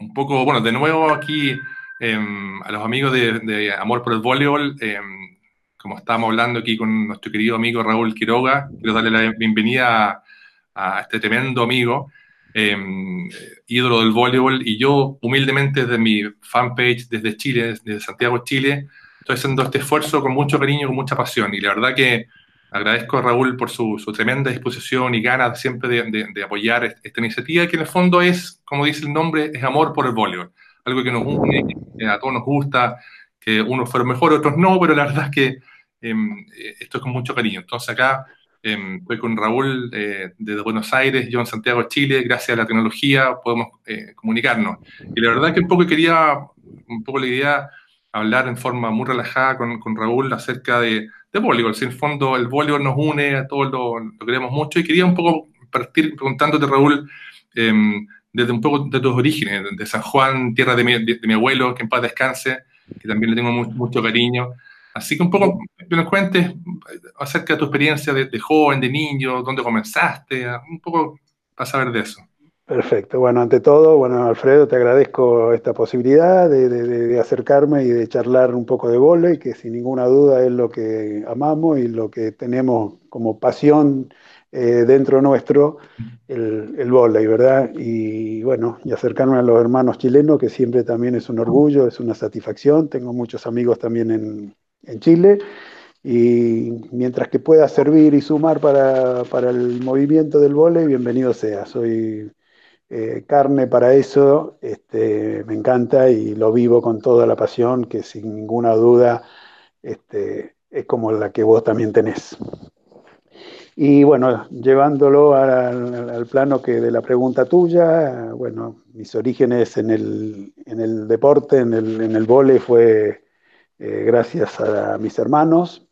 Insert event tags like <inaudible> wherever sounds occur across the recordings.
un poco, bueno, de nuevo aquí em, a los amigos de, Amor por el Voleibol, em, como estábamos hablando aquí con nuestro querido amigo Raúl Quiroga, quiero darle la bienvenida a, este tremendo amigo, em, ídolo del voleibol, y yo humildemente desde mi fanpage, desde Chile, desde Santiago, Chile, estoy haciendo este esfuerzo con mucho cariño, con mucha pasión, y la verdad que agradezco a Raúl por su, tremenda disposición y ganas siempre de, apoyar esta iniciativa, que en el fondo es, como dice el nombre, es amor por el voleibol. Algo que nos une, a todos nos gusta, que unos fueron mejores, otros no, pero la verdad es que em, esto es con mucho cariño. Entonces acá em, estoy con Raúl eh, desde Buenos Aires, yo en Santiago, Chile, gracias a la tecnología podemos eh, comunicarnos. Y la verdad es que un poco quería, un poco la idea, hablar en forma muy relajada con, con Raúl acerca de de voleibol. Si en el fondo el voleibol nos une, a todos lo, queremos mucho. Y quería un poco partir preguntándote, Raúl, em, desde un poco de tus orígenes, de San Juan, tierra de mi, de, mi abuelo, que en paz descanse, que también le tengo mucho, cariño. Así que un poco que nos cuentes acerca de tu experiencia de, de joven, de niño, dónde comenzaste, un poco para saber de eso. Perfecto. Bueno, ante todo, bueno, Alfredo, te agradezco esta posibilidad de, acercarme y de charlar un poco de volei, que sin ninguna duda es lo que amamos y lo que tenemos como pasión eh, dentro nuestro, el, el volei, ¿verdad? Y bueno, y acercarme a los hermanos chilenos, que siempre también es un orgullo, es una satisfacción. Tengo muchos amigos también en, en Chile y mientras que pueda servir y sumar para, para el movimiento del volei, bienvenido sea. Soy eh, carne para eso, este, me encanta y lo vivo con toda la pasión que sin ninguna duda este, es como la que vos también tenés. Y bueno, llevándolo al, plano que de la pregunta tuya, bueno, mis orígenes en el, en el deporte, en el, en el vole fue eh, gracias a mis hermanos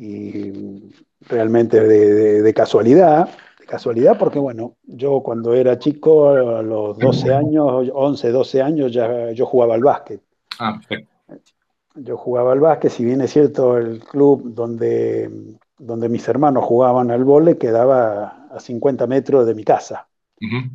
y realmente de casualidad casualidad porque, bueno, yo cuando era chico, a los 12 años, 11, 12 años, ya yo jugaba al básquet. Ah, perfecto. Yo jugaba al básquet, si bien es cierto, el club donde, donde mis hermanos jugaban al vole quedaba a 50 metros de mi casa.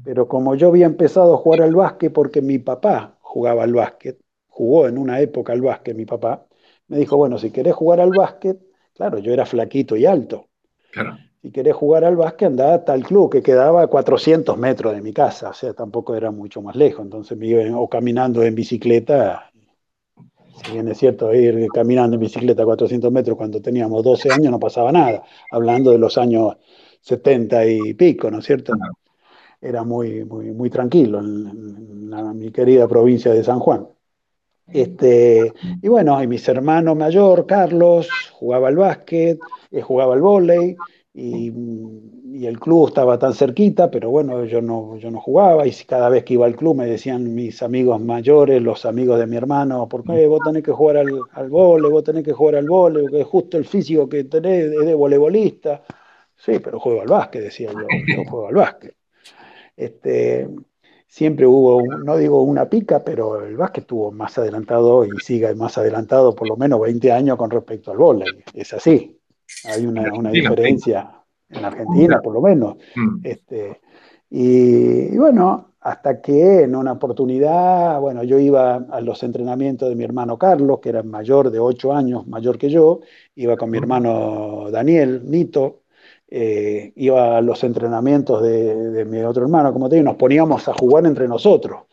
Pero como yo había empezado a jugar al básquet porque mi papá jugaba al básquet, jugó en una época al básquet mi papá, me dijo, bueno, si querés jugar al básquet, claro, yo era flaquito y alto. Claro si querés jugar al básquet, andá hasta el club, que quedaba a 400 metros de mi casa, o sea, tampoco era mucho más lejos. Entonces me iba o caminando en bicicleta, si bien es cierto, ir caminando en bicicleta a 400 metros cuando teníamos 12 años no pasaba nada, hablando de los años 70 y pico, ¿no es cierto? Era muy, muy, muy tranquilo en, mi querida provincia de San Juan. Este, y bueno, y mis hermanos mayor, Carlos, jugaba al básquet, eh, jugaba al vóley, y, el club estaba tan cerquita, pero bueno, yo no, yo no jugaba y cada vez que iba al club me decían mis amigos mayores, los amigos de mi hermano, ¿por qué vos tenés que jugar al, al vole, vos tenés que jugar al vole, que justo el físico que tenés es de voleibolista? Sí, pero juego al básquet, decía yo, yo <laughs> juego al básquet. Este, siempre hubo, no digo una pica, pero el básquet estuvo más adelantado y sigue más adelantado por lo menos 20 años con respecto al vole, es así. Hay una, una diferencia en Argentina, por lo menos. Mm. Este, y, bueno, hasta que en una oportunidad, bueno, yo iba a los entrenamientos de mi hermano Carlos, que era mayor de ocho años, mayor que yo, iba con mi hermano Daniel, Nito, eh, iba a los entrenamientos de, de, mi otro hermano, como te digo, nos poníamos a jugar entre nosotros.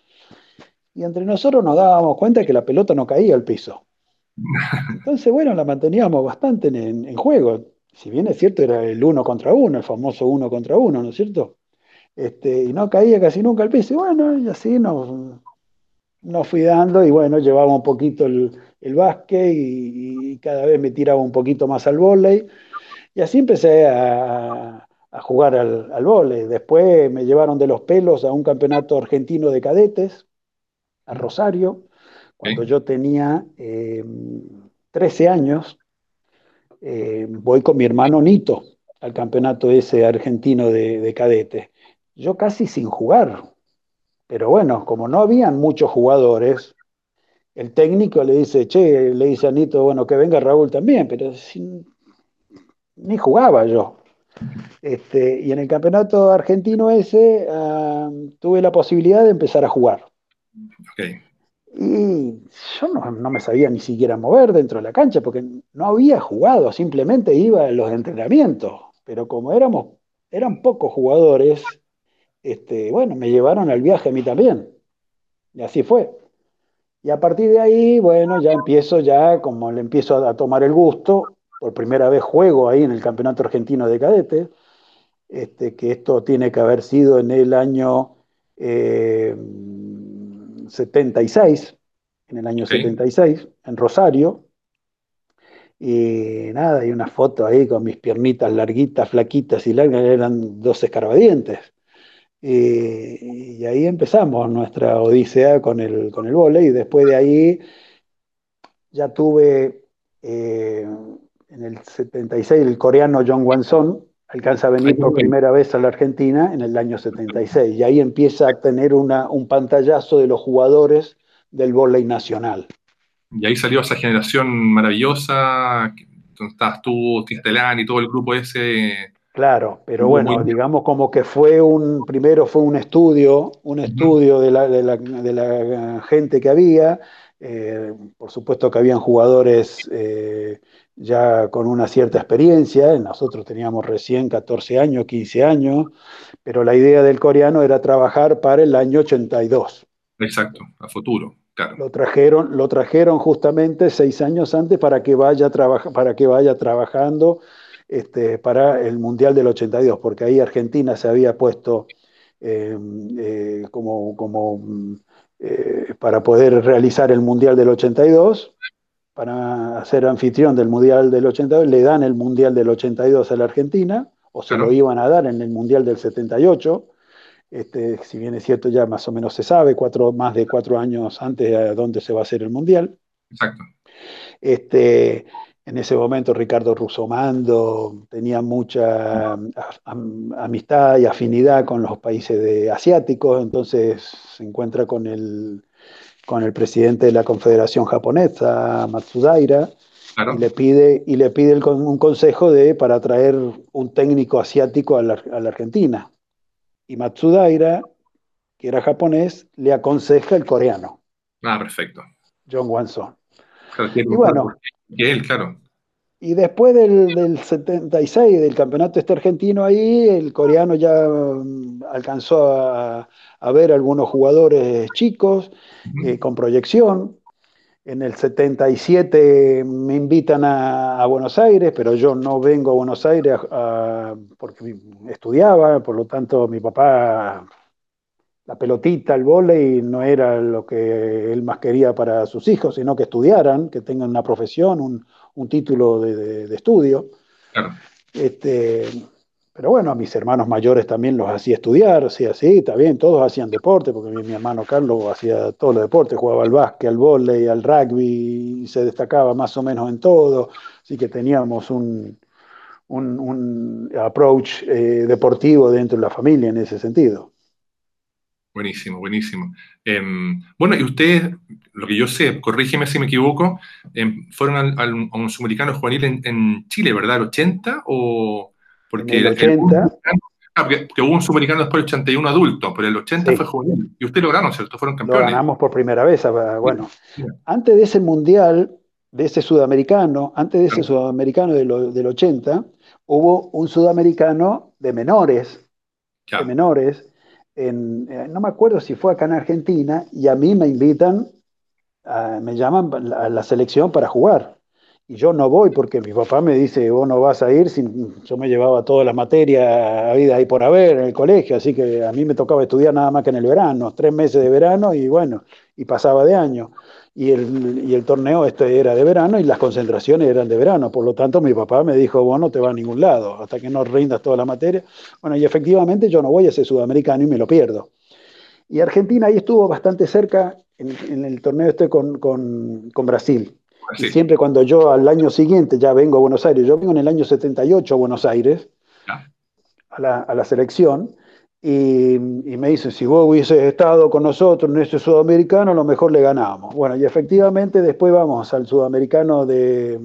Y entre nosotros nos dábamos cuenta de que la pelota no caía al piso. Entonces, bueno, la manteníamos bastante en, juego. Si bien es cierto, era el uno contra uno, el famoso uno contra uno, ¿no es cierto? Este, y no caía casi nunca al piso. Y bueno, y así nos, nos fui dando y bueno, llevaba un poquito el, el básquet y, cada vez me tiraba un poquito más al vóley. Y así empecé a, jugar al, al vóley. Después me llevaron de los pelos a un campeonato argentino de cadetes, a Rosario. Cuando yo tenía 13 eh, años, eh, voy con mi hermano Nito al campeonato ese argentino de, cadete. Yo casi sin jugar, pero bueno, como no habían muchos jugadores, el técnico le dice, che, le dice a Nito, bueno, que venga Raúl también, pero ni jugaba yo. Este, y en el campeonato argentino ese tuve la posibilidad de empezar a jugar Y yo no, me sabía ni siquiera mover dentro de la cancha porque no había jugado, simplemente iba a los entrenamientos. Pero como éramos, eran pocos jugadores, este, bueno, me llevaron al viaje a mí también. Y así fue. Y a partir de ahí, bueno, ya empiezo, ya como le empiezo a, tomar el gusto, por primera vez juego ahí en el Campeonato Argentino de Cadetes, este, que esto tiene que haber sido en el año 76, eh, en el año 76, en Rosario. Y nada, hay una foto ahí con mis piernitas larguitas, flaquitas y largas, eran dos escarbadientes. Y, ahí empezamos nuestra odisea con el, con el vole y después de ahí ya tuve eh, en el 76 el coreano John Wanson, alcanza a venir por primera vez a la Argentina en el año 76 y ahí empieza a tener una, un pantallazo de los jugadores del voleibol nacional. Y ahí salió esa generación maravillosa, donde estabas tú, Tistelán y todo el grupo ese. Claro, pero bueno, digamos como que fue un, primero fue un estudio, un estudio de la, de la, de la gente que había, eh, por supuesto que habían jugadores eh, ya con una cierta experiencia, nosotros teníamos recién 14 años, 15 años, pero la idea del coreano era trabajar para el año 82. Exacto, a futuro. Claro. Lo trajeron, lo trajeron justamente seis años antes para que vaya, para que vaya trabajando este, para el Mundial del 82, porque ahí Argentina se había puesto eh, eh, como, como eh, para poder realizar el Mundial del 82, para ser anfitrión del Mundial del 82, le dan el Mundial del 82 a la Argentina, o se lo iban a dar en el Mundial del 78. Este, si bien es cierto, ya más o menos se sabe, cuatro, más de cuatro años antes de dónde se va a hacer el Mundial. Exacto. Este, en ese momento Ricardo Rusomando tenía mucha amistad y afinidad con los países asiáticos, entonces se encuentra con el, con el presidente de la Confederación Japonesa, Matsudaira, y le pide, y le pide un consejo de, para traer un técnico asiático a la, Argentina. Y Matsudaira, que era japonés, le aconseja el coreano. Ah, perfecto. John Wanson. y bueno, claro. Y después del, 76, del campeonato este argentino ahí, el coreano ya mm, alcanzó a, ver algunos jugadores chicos eh, con proyección. En el 77 me invitan a, Buenos Aires, pero yo no vengo a Buenos Aires porque estudiaba, por lo tanto mi papá la pelotita, el vóley no era lo que él más quería para sus hijos, sino que estudiaran, que tengan una profesión, un, título de, estudio. Este, pero bueno, a mis hermanos mayores también los hacía estudiar, sí, así, está bien, todos hacían deporte, porque mi, hermano Carlos hacía todos los deportes, jugaba al básquet, al vóley, al rugby, y se destacaba más o menos en todo, así que teníamos un, un, approach eh, deportivo dentro de la familia en ese sentido. Buenísimo, buenísimo. Em, bueno, y ustedes, lo que yo sé, corrígeme si me equivoco, em, fueron al, a un sudamericano juvenil en, Chile, ¿verdad? ¿El 80? O porque el 80. Ah, que hubo un sudamericano después del 81 adulto, pero el 80 fue juvenil. Y ustedes lograron, ¿cierto? Fueron campeones. Lo ganamos por primera vez. Ah, bueno, antes de ese mundial, de ese sudamericano, antes de ese sudamericano del 80, hubo un sudamericano de menores, de menores, eh, no me acuerdo si fue acá en Argentina, y a mí me invitan, me llaman a la selección para jugar. Y yo no voy porque mi papá me dice, vos no vas a ir, sin, yo me llevaba toda la materia a vida ahí por haber en el colegio, así que a mí me tocaba estudiar nada más que en el verano, tres meses de verano y bueno, y pasaba de año y el, y el torneo este era de verano y las concentraciones eran de verano. Por lo tanto, mi papá me dijo, vos no te vas a ningún lado hasta que no rindas toda la materia. Bueno, y efectivamente yo no voy a ser sudamericano y me lo pierdo. Y Argentina ahí estuvo bastante cerca en, el torneo este con, con, con Brasil. Y siempre cuando yo al año siguiente ya vengo a Buenos Aires, yo vengo en el año 78 a Buenos Aires, a la, a la selección, y, me dicen, si vos hubieses estado con nosotros en este sudamericano, a lo mejor le ganamos. Bueno, y efectivamente después vamos al sudamericano de,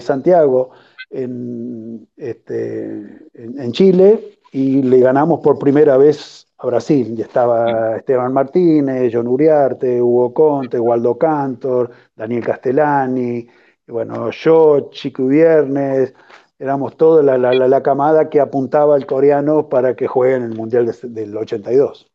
Santiago en, este, en, Chile y le ganamos por primera vez a Brasil y estaba Esteban Martínez, John Uriarte, Hugo Conte, Waldo Cantor, Daniel Castellani, bueno, yo, Chico Viernes, éramos toda la, camada que apuntaba al coreano para que juegue en el Mundial del 82.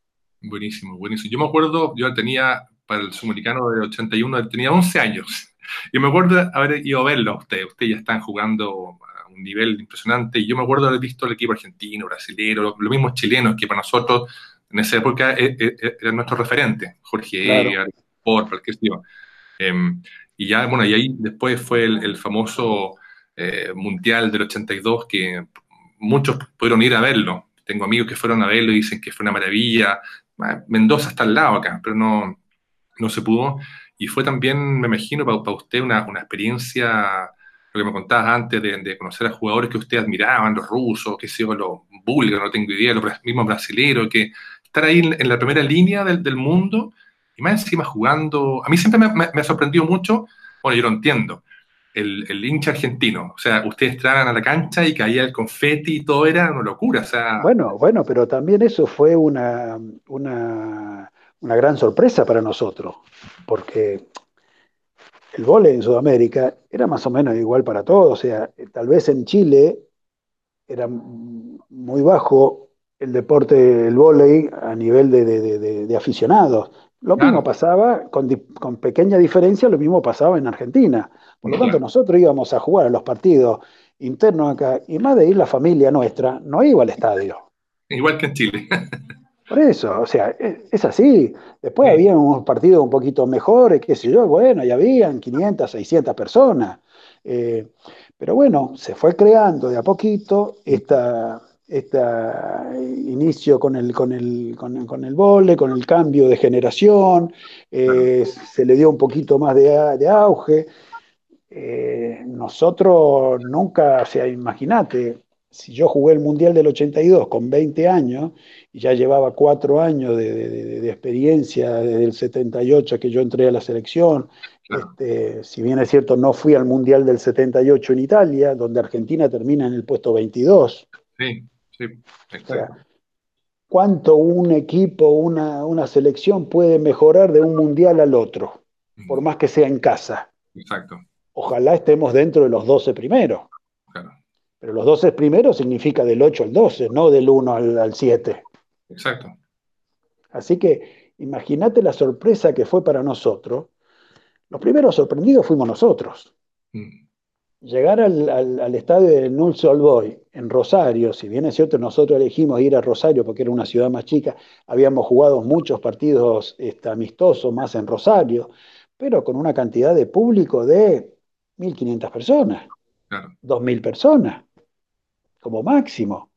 Buenísimo, buenísimo. Yo me acuerdo, yo tenía, para el sudamericano del 81, tenía 11 años. <laughs> Y me acuerdo haber ido a verlo a ustedes. Ustedes ya están jugando un nivel impresionante. Y yo me acuerdo haber visto el equipo argentino, brasileño, los lo mismos chilenos, que para nosotros en esa época e, e, e, era nuestro referente. Jorge claro. por cualquier tío. y ya, bueno, y ahí después fue el, famoso eh, Mundial del 82 que muchos pudieron ir a verlo. Tengo amigos que fueron a verlo y dicen que fue una maravilla. Mendoza está al lado acá, pero no, no se pudo. Y fue también, me imagino, para, usted una, una, experiencia, lo que me contabas antes, de, conocer a jugadores que usted admiraban, los rusos, qué sé yo, los búlgaros, no tengo idea, los mismos brasileños, que estar ahí en, la primera línea del, del, mundo y más encima jugando. A mí siempre me, ha sorprendido mucho, bueno, yo lo entiendo, el, el, hincha argentino. O sea, ustedes entraban a la cancha y caía el confeti y todo era una locura. O sea... Bueno, bueno, pero también eso fue una, una una gran sorpresa para nosotros, porque el vóley en Sudamérica era más o menos igual para todos, o sea, tal vez en Chile era muy bajo el deporte del vóley a nivel de, aficionados. Lo mismo pasaba, con, con, pequeña diferencia, lo mismo pasaba en Argentina. Por lo tanto, nosotros íbamos a jugar a los partidos internos acá, y más de ir la familia nuestra, no iba al estadio. Igual que en Chile. <laughs> Por eso, o sea, es, así. Después había unos partidos un poquito mejores, qué sé yo, bueno, ya habían 500, 600 personas. Eh, pero bueno, se fue creando de a poquito esta, inicio con el, con el, con, el vole, con el cambio de generación, eh, se le dio un poquito más de, auge. Eh, nosotros nunca, o sea, imagínate, si yo jugué el Mundial del 82 con 20 años y ya llevaba cuatro años de, experiencia desde el 78 que yo entré a la selección, este, si bien es cierto no fui al Mundial del 78 en Italia, donde Argentina termina en el puesto 22. Sí, sí, exacto. ¿Cuánto un equipo, una, una selección puede mejorar de un Mundial al otro? Por más que sea en casa. Exacto. Ojalá estemos dentro de los 12 primeros. Pero los 12 primeros significa del 8 al 12, no del 1 al, 7. Exacto. Así que imagínate la sorpresa que fue para nosotros. Los primeros sorprendidos fuimos nosotros. Mm. Llegar al, estadio de Null Boy en Rosario, si bien es cierto, nosotros elegimos ir a Rosario porque era una ciudad más chica, habíamos jugado muchos partidos este, amistosos más en Rosario, pero con una cantidad de público de 1.500 personas, 2.000 personas como máximo.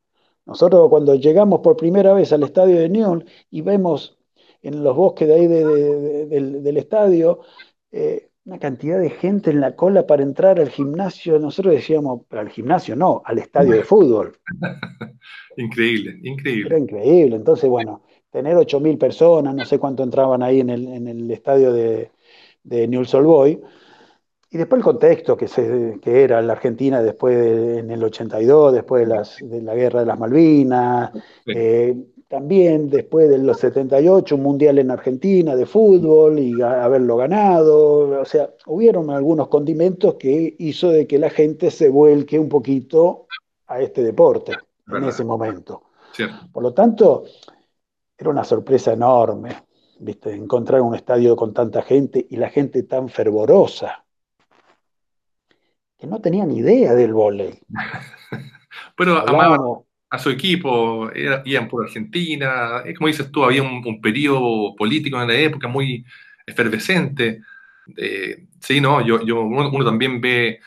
Nosotros cuando llegamos por primera vez al estadio de Nyon y vemos en los bosques de ahí del, estadio eh, una cantidad de gente en la cola para entrar al gimnasio, nosotros decíamos, al gimnasio no, al estadio de fútbol. <laughs> increíble, increíble. Era increíble. Entonces, bueno, tener 8.000 personas, no sé cuánto entraban ahí en el, en el estadio de, de Newell's Old Boy, y después el contexto que, se, que era la Argentina después en el 82, después de, las, de, la guerra de las Malvinas, eh, también después de los 78, un mundial en Argentina de fútbol y haberlo ganado. O sea, hubieron algunos condimentos que hizo de que la gente se vuelque un poquito a este deporte en ese momento. Por lo tanto, era una sorpresa enorme, ¿viste? Encontrar un estadio con tanta gente y la gente tan fervorosa que no tenían idea del volei. <laughs> Pero amaban a su equipo, iban por Argentina, como dices tú, había un, periodo político en la época muy efervescente. sí, no, yo, yo uno, también ve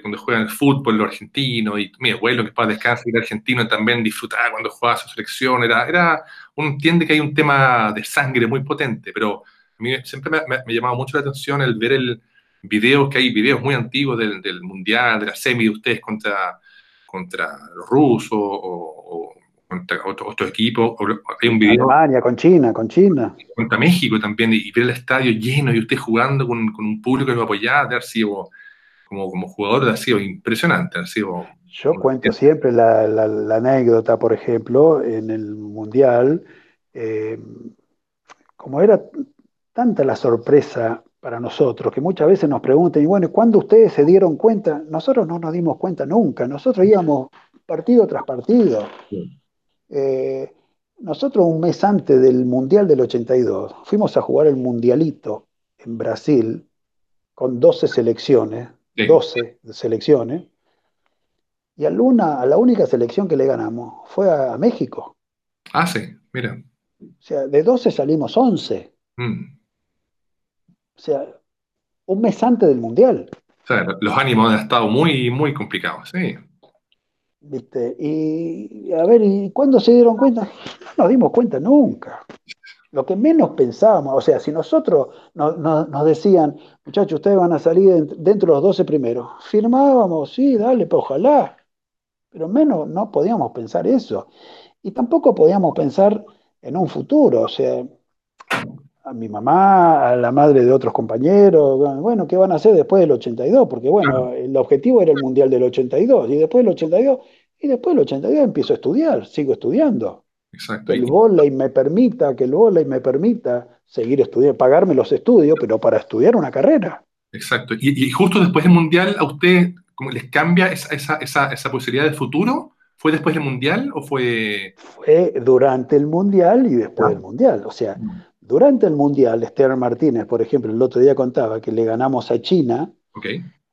cuando juegan el fútbol los argentinos, y mi abuelo que para descansar era argentino también disfrutaba cuando jugaba su selección, era, era, uno entiende que hay un tema de sangre muy potente, pero a mí siempre me, me llamaba mucho la atención el ver el, videos que hay, videos muy antiguos del, del Mundial, de la semi de ustedes contra, contra los rusos o, contra otros equipos. Hay un video. Alemania, con China, con China. Contra México también, y ver el estadio lleno y usted jugando con, con un público que lo apoyaba, de haber sido, como, como jugador, de haber sido impresionante, ha sido Yo cuento siempre la, anécdota, por ejemplo, en el Mundial, eh, como era tanta la sorpresa para nosotros, que muchas veces nos preguntan, y bueno, ¿cuándo ustedes se dieron cuenta? Nosotros no nos dimos cuenta nunca, nosotros íbamos partido tras partido. Eh, nosotros un mes antes del Mundial del 82 fuimos a jugar el Mundialito en Brasil con 12 selecciones, 12 selecciones, y a, Luna, a la única selección que le ganamos fue a, México. Ah, sí, mira. O sea, de 12 salimos 11. Mm. O sea, un mes antes del Mundial. O sea, los ánimos han estado muy, muy complicados, sí. ¿Viste? Y a ver, ¿y cuándo se dieron cuenta? No nos dimos cuenta nunca. Lo que menos pensábamos, o sea, si nosotros nos decían, muchachos, ustedes van a salir dentro de los 12 primeros, firmábamos, sí, dale, pero ojalá. Pero menos no podíamos pensar eso. Y tampoco podíamos pensar en un futuro, o sea, a mi mamá, a la madre de otros compañeros, bueno, ¿qué van a hacer después del 82? Porque bueno, el objetivo era el Mundial del 82 y después del 82, y después del 82 empiezo a estudiar, sigo estudiando. Exacto. Que el volei me permita, que el volei me permita seguir estudiando, pagarme los estudios, pero para estudiar una carrera. Exacto. Y, justo después del Mundial, ¿a usted les cambia esa, esa posibilidad de futuro? ¿Fue después del Mundial o fue...? Fue durante el Mundial y después del Mundial. O sea, mm. Durante el Mundial, Esteban Martínez, por ejemplo, el otro día contaba que le ganamos a China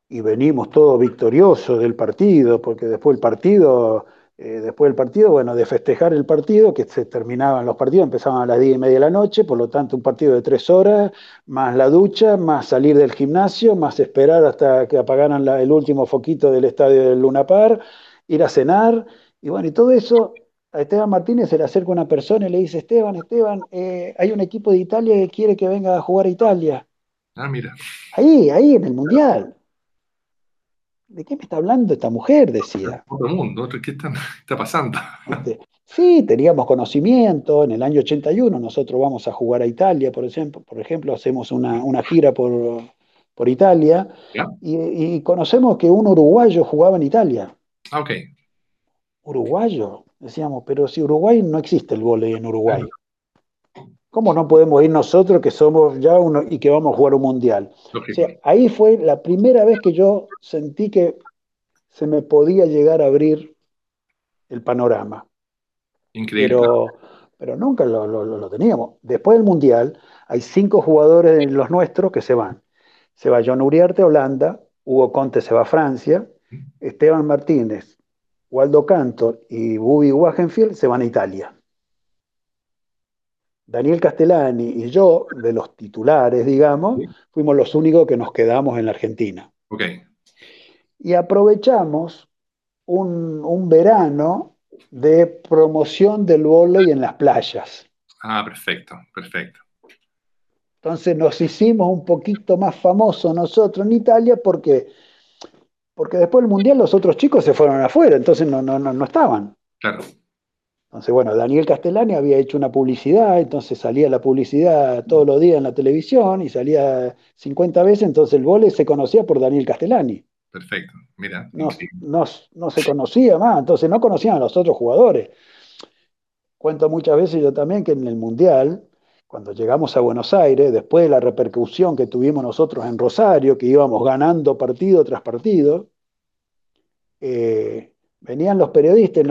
y venimos todos victoriosos del partido, porque después el partido, eh, después del partido, bueno, de festejar el partido, que se terminaban los partidos, empezaban a las diez y media de la noche, por lo tanto un partido de tres horas, más la ducha, más salir del gimnasio, más esperar hasta que apagaran el último foquito del estadio del Luna Par, ir a cenar, y bueno, y todo eso a Esteban Martínez se le acerca una persona y le dice, Esteban, Esteban, eh, hay un equipo de Italia que quiere que venga a jugar a Italia. Ah, mira. Ahí, ahí, en el Mundial. ¿De qué me está hablando esta mujer? Decía. Otro mundo, ¿qué está, pasando? Sí, teníamos conocimiento. En el año 81 nosotros vamos a jugar a Italia, por ejemplo, por ejemplo hacemos una, gira por, por Italia y, y, conocemos que un uruguayo jugaba en Italia. Ah, ok. Uruguayo. Decíamos, pero si Uruguay no existe el vóley en Uruguay. ¿Cómo no podemos ir nosotros que somos ya uno y que vamos a jugar un mundial? ahí fue la primera vez que yo sentí que se me podía llegar a abrir el panorama. Increíble. Pero, pero nunca lo, teníamos. Después del mundial, hay cinco jugadores de los nuestros que se van. Se va John Uriarte Holanda, Hugo Conte se va a Francia, Esteban Martínez Waldo Cantor y Bubi Wagenfield se van a Italia. Daniel Castellani y yo, de los titulares, digamos, fuimos los únicos que nos quedamos en la Argentina. Okay. Y aprovechamos un, verano de promoción del vóley en las playas. Ah, perfecto, perfecto. Entonces nos hicimos un poquito más famosos nosotros en Italia porque porque después del Mundial los otros chicos se fueron afuera, entonces no, no, no, estaban. Claro. Entonces, bueno, Daniel Castellani había hecho una publicidad, entonces salía la publicidad todos los días en la televisión y salía 50 veces, entonces el vole se conocía por Daniel Castellani. Perfecto, mira. No, no, se conocía más, entonces no conocían a los otros jugadores. Cuento muchas veces yo también que en el Mundial, cuando llegamos a Buenos Aires, después de la repercusión que tuvimos nosotros en Rosario, que íbamos ganando partido tras partido, eh, venían los periodistas,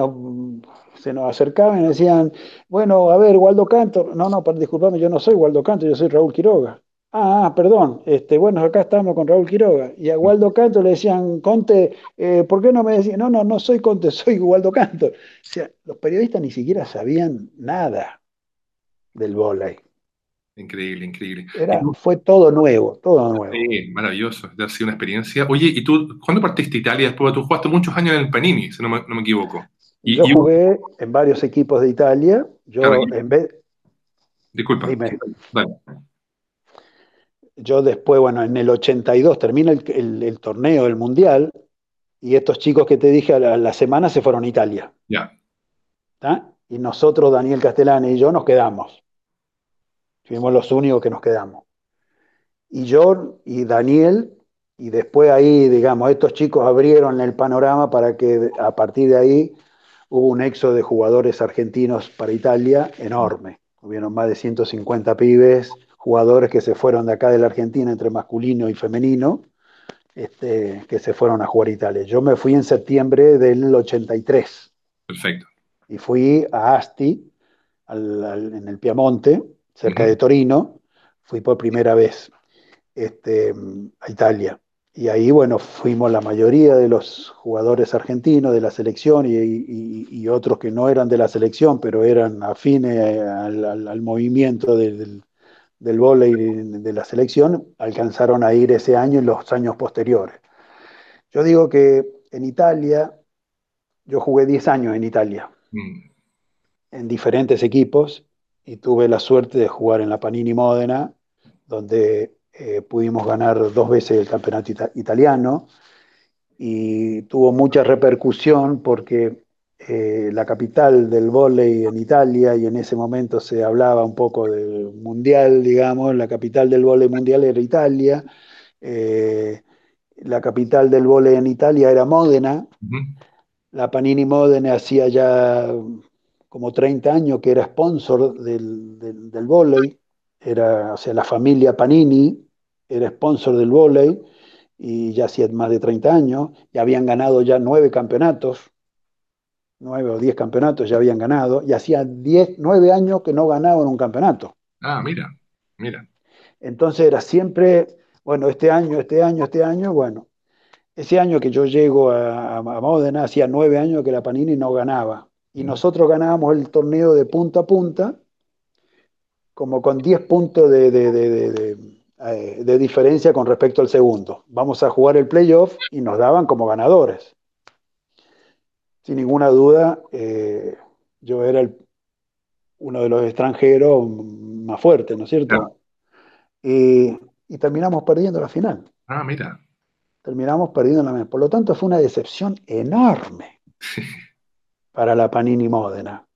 se nos acercaban y decían, bueno, a ver, Waldo Cantor, no, no, disculpame, yo no soy Waldo Cantor, yo soy Raúl Quiroga. Ah, ah, perdón, este, bueno, acá estamos con Raúl Quiroga. Y a Waldo Cantor le decían, Conte, eh, ¿por qué no me decían? No, no, no soy Conte, soy Waldo Cantor. O sea, los periodistas ni siquiera sabían nada del volei. Increíble, increíble. fue todo nuevo, todo nuevo. Sí, maravilloso, ha sido una experiencia. Oye, ¿y tú cuándo partiste a Italia? Después tú jugaste muchos años en el Panini, si no me, equivoco. Y, yo jugué en varios equipos de Italia. Yo en vez... Disculpa. Yo después, bueno, en el 82 termina el, torneo, el Mundial, y estos chicos que te dije a la, semana se fueron a Italia. Ya. Y nosotros, Daniel Castellani y yo, nos quedamos. Fuimos los únicos que nos quedamos. Y yo y Daniel y después ahí, digamos, estos chicos abrieron el panorama para que a partir de ahí hubo un éxodo de jugadores argentinos para Italia enorme. Hubieron más de 150 pibes, jugadores que se fueron de acá de la Argentina entre masculino y femenino, este, que se fueron a jugar a Italia. Yo me fui en septiembre del 83. Perfecto. Y fui a Asti, en el Piamonte, cerca de Torino. Fui por primera vez este, a Italia. Y ahí, bueno, fuimos la mayoría de los jugadores argentinos de la selección y, otros que no eran de la selección, pero eran afines al, movimiento del, del vóley de la selección, alcanzaron a ir ese año y los años posteriores. Yo digo que en Italia, yo jugué 10 años en Italia, mm. en diferentes equipos, y tuve la suerte de jugar en la Panini Módena, donde eh, pudimos ganar dos veces el campeonato italiano y tuvo mucha repercusión porque eh, la capital del vóley en Italia y en ese momento se hablaba un poco del mundial, digamos, la capital del vóley mundial era Italia, eh, la capital del vóley en Italia era Módena, la Panini Módena hacía ya como 30 años que era sponsor del, del, del era, o sea, la familia Panini era sponsor del vóley y ya hacía más de 30 años, y habían ganado ya nueve campeonatos, nueve o diez campeonatos ya habían ganado, y hacía diez, nueve años que no ganaban un campeonato. Ah, mira, mira. Entonces era siempre, bueno, este año, este año, este año, bueno, ese año que yo llego a, a Módena, hacía nueve años que la Panini no ganaba, y nosotros ganábamos el torneo de punta a punta, como con 10 puntos de eh, de diferencia con respecto al segundo. Vamos a jugar el playoff y nos daban como ganadores. Sin ninguna duda, eh, yo era uno de los extranjeros más fuertes, ¿no es cierto? Y, terminamos perdiendo la final. Ah, mira. Terminamos perdiendo la final. Por lo tanto, fue una decepción enorme <laughs> para la Panini Módena.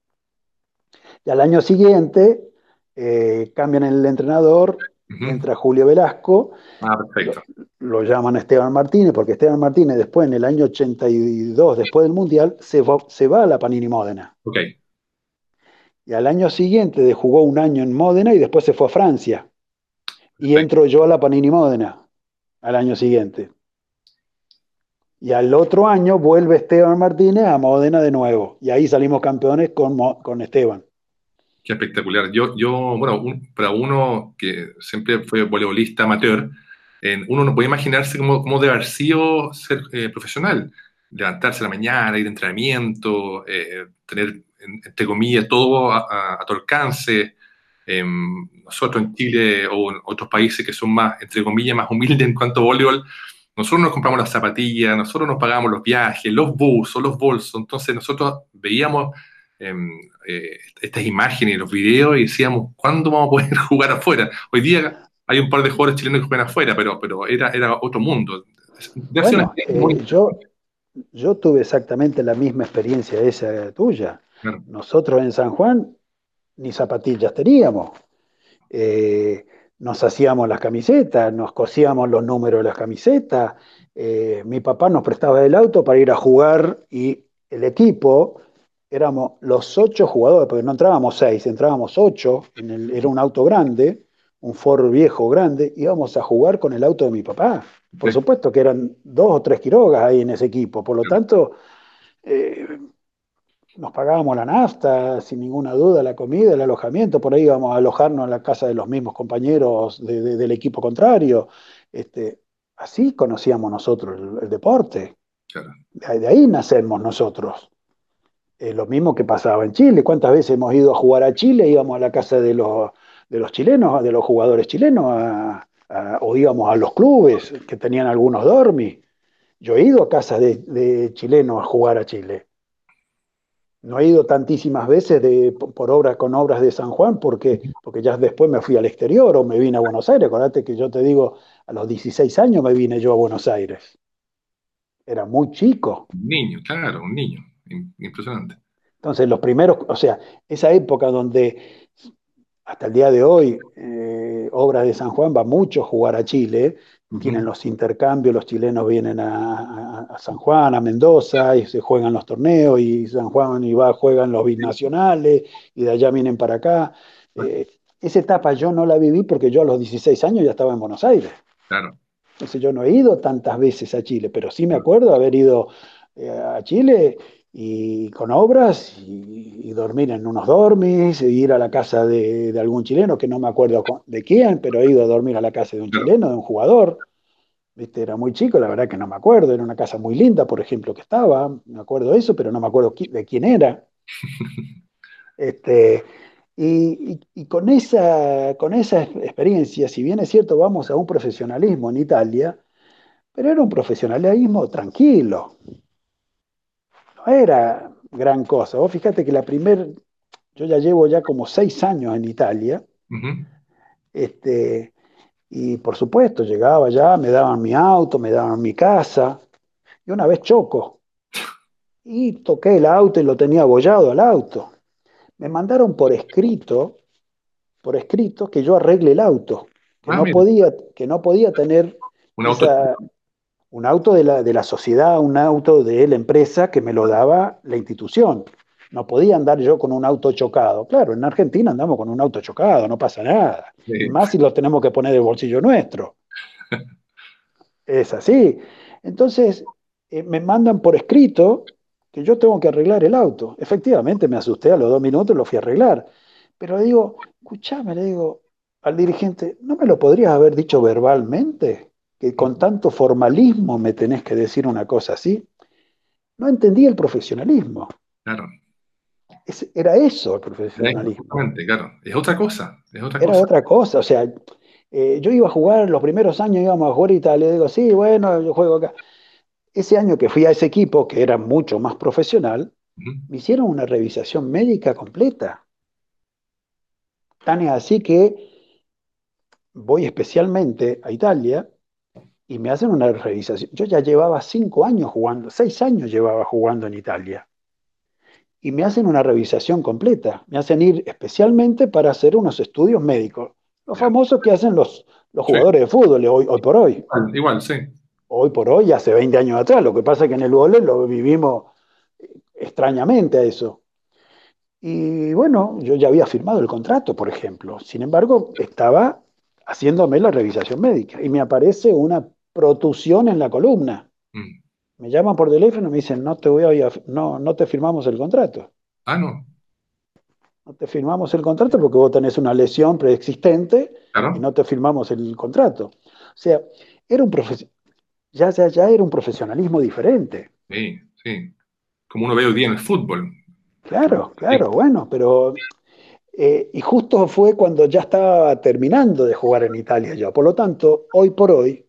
Y al año siguiente eh, cambian el entrenador entra Julio Velasco, ah, Lo, llaman Esteban Martínez, porque Esteban Martínez después, en el año 82, después del Mundial, se va, se va a la Panini Módena. Y al año siguiente jugó un año en Módena y después se fue a Francia. Y entro yo a la Panini Módena al año siguiente. Y al otro año vuelve Esteban Martínez a Módena de nuevo. Y ahí salimos campeones con, con Esteban. Qué espectacular. Yo, yo bueno, para uno que siempre fue voleibolista amateur, uno no puede imaginarse cómo, cómo debe haber sido ser eh, profesional. Levantarse a la mañana, ir a entrenamiento, eh, tener, entre comillas, todo a, a, tu alcance. Em, nosotros en Chile o en otros países que son más, entre comillas, más humildes en cuanto a voleibol, nosotros nos compramos las zapatillas, nosotros nos pagamos los viajes, los bus o los bolsos. Entonces nosotros veíamos Em, eh, estas imágenes y los videos y decíamos, ¿cuándo vamos a poder <laughs> jugar afuera? Hoy día hay un par de jugadores chilenos que juegan afuera, pero, pero era, era otro mundo. Eh, yo, yo tuve exactamente la misma experiencia esa tuya. Nosotros en San Juan ni zapatillas teníamos. Eh, nos hacíamos las camisetas, nos cosíamos los números de las camisetas. mi papá nos prestaba el auto para ir a jugar y el equipo éramos los ocho jugadores, porque no entrábamos seis, entrábamos ocho, era un auto grande, un Ford viejo grande, íbamos a jugar con el auto de mi papá. Por supuesto que eran dos o tres quirogas ahí en ese equipo, por lo tanto, eh, nos pagábamos la nafta, sin ninguna duda, la comida, el alojamiento, por ahí íbamos a alojarnos en la casa de los mismos compañeros del equipo contrario. Este, así conocíamos nosotros el, deporte. de ahí nacemos nosotros. Eh, lo mismo que pasaba en Chile. ¿Cuántas veces hemos ido a jugar a Chile? Íbamos a la casa de los, de los chilenos, de los jugadores chilenos, o íbamos a los clubes que tenían algunos dormis. Yo he ido a casa de, chilenos a jugar a Chile. No he ido tantísimas veces de, por obras con obras de San Juan porque, porque ya después me fui al exterior o me vine a Buenos Aires. Acordate que yo te digo, a los 16 años me vine yo a Buenos Aires. Era muy chico. Un niño, claro, un niño impresionante. Entonces, los primeros, o sea, esa época donde hasta el día de hoy, eh, Obras de San Juan va mucho a jugar a Chile, tienen los intercambios, los chilenos vienen a, San Juan, a Mendoza, y se juegan los torneos, y San Juan y va, juegan los binacionales, y de allá vienen para acá. Eh, esa etapa yo no la viví porque yo a los 16 años ya estaba en Buenos Aires. Claro. Entonces yo no he ido tantas veces a Chile, pero sí me acuerdo haber ido eh, a Chile y con obras y, dormir en unos dormis, e ir a la casa de, algún chileno, que no me acuerdo de quién, pero he ido a dormir a la casa de un chileno, de un jugador. ¿Viste? Era muy chico, la verdad que no me acuerdo, era una casa muy linda, por ejemplo, que estaba, me acuerdo de eso, pero no me acuerdo de quién era. <laughs> Este, y, y, con, esa, con esa experiencia, si bien es cierto, vamos a un profesionalismo en Italia, pero era un profesionalismo tranquilo, no era gran cosa. Vos fíjate que la primer, yo ya llevo ya como seis años en Italia, este, y por supuesto llegaba ya, me daban mi auto, me daban mi casa, y una vez choco, y toqué el auto y lo tenía abollado al auto. Me mandaron por escrito, por escrito, que yo arregle el auto, que, ah, no, podía, que no podía tener un auto, un auto de la, de la sociedad, un auto de la empresa que me lo daba la institución. No podía andar yo con un auto chocado. Claro, en Argentina andamos con un auto chocado, no pasa nada. Más si lo tenemos que poner del bolsillo nuestro. <laughs> es así. Entonces, eh, me mandan por escrito que yo tengo que arreglar el auto. Efectivamente, me asusté a los dos minutos, lo fui a arreglar. Pero digo, escuchame, le digo al dirigente, ¿no me lo podrías haber dicho verbalmente? Que con tanto formalismo me tenés que decir una cosa así. No entendí el profesionalismo. Claro. era eso el profesionalismo. claro. Es otra cosa. Es otra era otra cosa. O sea, eh, yo iba a jugar, los primeros años íbamos a jugar y tal, le digo, sí, bueno, yo juego acá. Ese año que fui a ese equipo, que era mucho más profesional, me hicieron una revisación médica completa. Tan es así que voy especialmente a Italia y me hacen una revisación. Yo ya llevaba cinco años jugando, seis años llevaba jugando en Italia. Y me hacen una revisación completa. Me hacen ir especialmente para hacer unos estudios médicos. Los famosos que hacen los, los jugadores de fútbol hoy, hoy por hoy. Igual, sí. Hoy por hoy, hace 20 años atrás. Lo que pasa es que en el vole lo vivimos extrañamente a eso. Y bueno, yo ya había firmado el contrato, por ejemplo. Sin embargo, estaba haciéndome la revisación médica y me aparece una protusión en la columna. Mm. Me llaman por teléfono y me dicen, no te voy a, no, no te firmamos el contrato. Ah, no. No te firmamos el contrato porque vos tenés una lesión preexistente y no te firmamos el contrato. O sea, era un ya, ya, ya era un profesionalismo diferente. Sí, sí. Como uno ve hoy día en el fútbol. Claro, claro, bueno, pero eh, y justo fue cuando ya estaba terminando de jugar en Italia yo. Por lo tanto, hoy por hoy,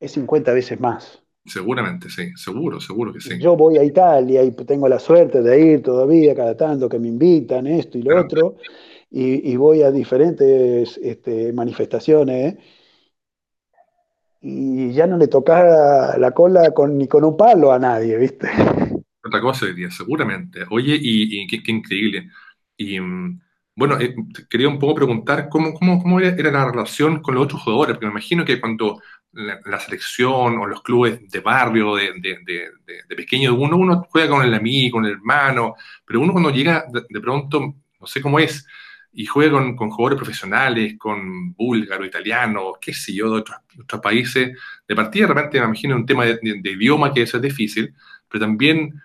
es 50 veces más. Seguramente, sí, seguro, seguro que sí. Yo voy a Italia y tengo la suerte de ir todavía cada tanto que me invitan, esto y lo otro, y, voy a diferentes este, manifestaciones, y ya no le toca la cola con, ni con un palo a nadie, ¿viste? Otra cosa diría, seguramente. Oye, y, qué, increíble. Y mm, bueno, eh, quería un poco preguntar cómo, cómo, cómo, era la relación con los otros jugadores, porque me imagino que cuando la, selección o los clubes de barrio, de, de, de, pequeño, uno, uno juega con el amigo, con el hermano, pero uno cuando llega de, pronto, no sé cómo es, y juega con, con, jugadores profesionales, con búlgaro, italiano, qué sé yo, de otros, otros países, de partida de repente me imagino un tema de, idioma que eso es difícil, pero también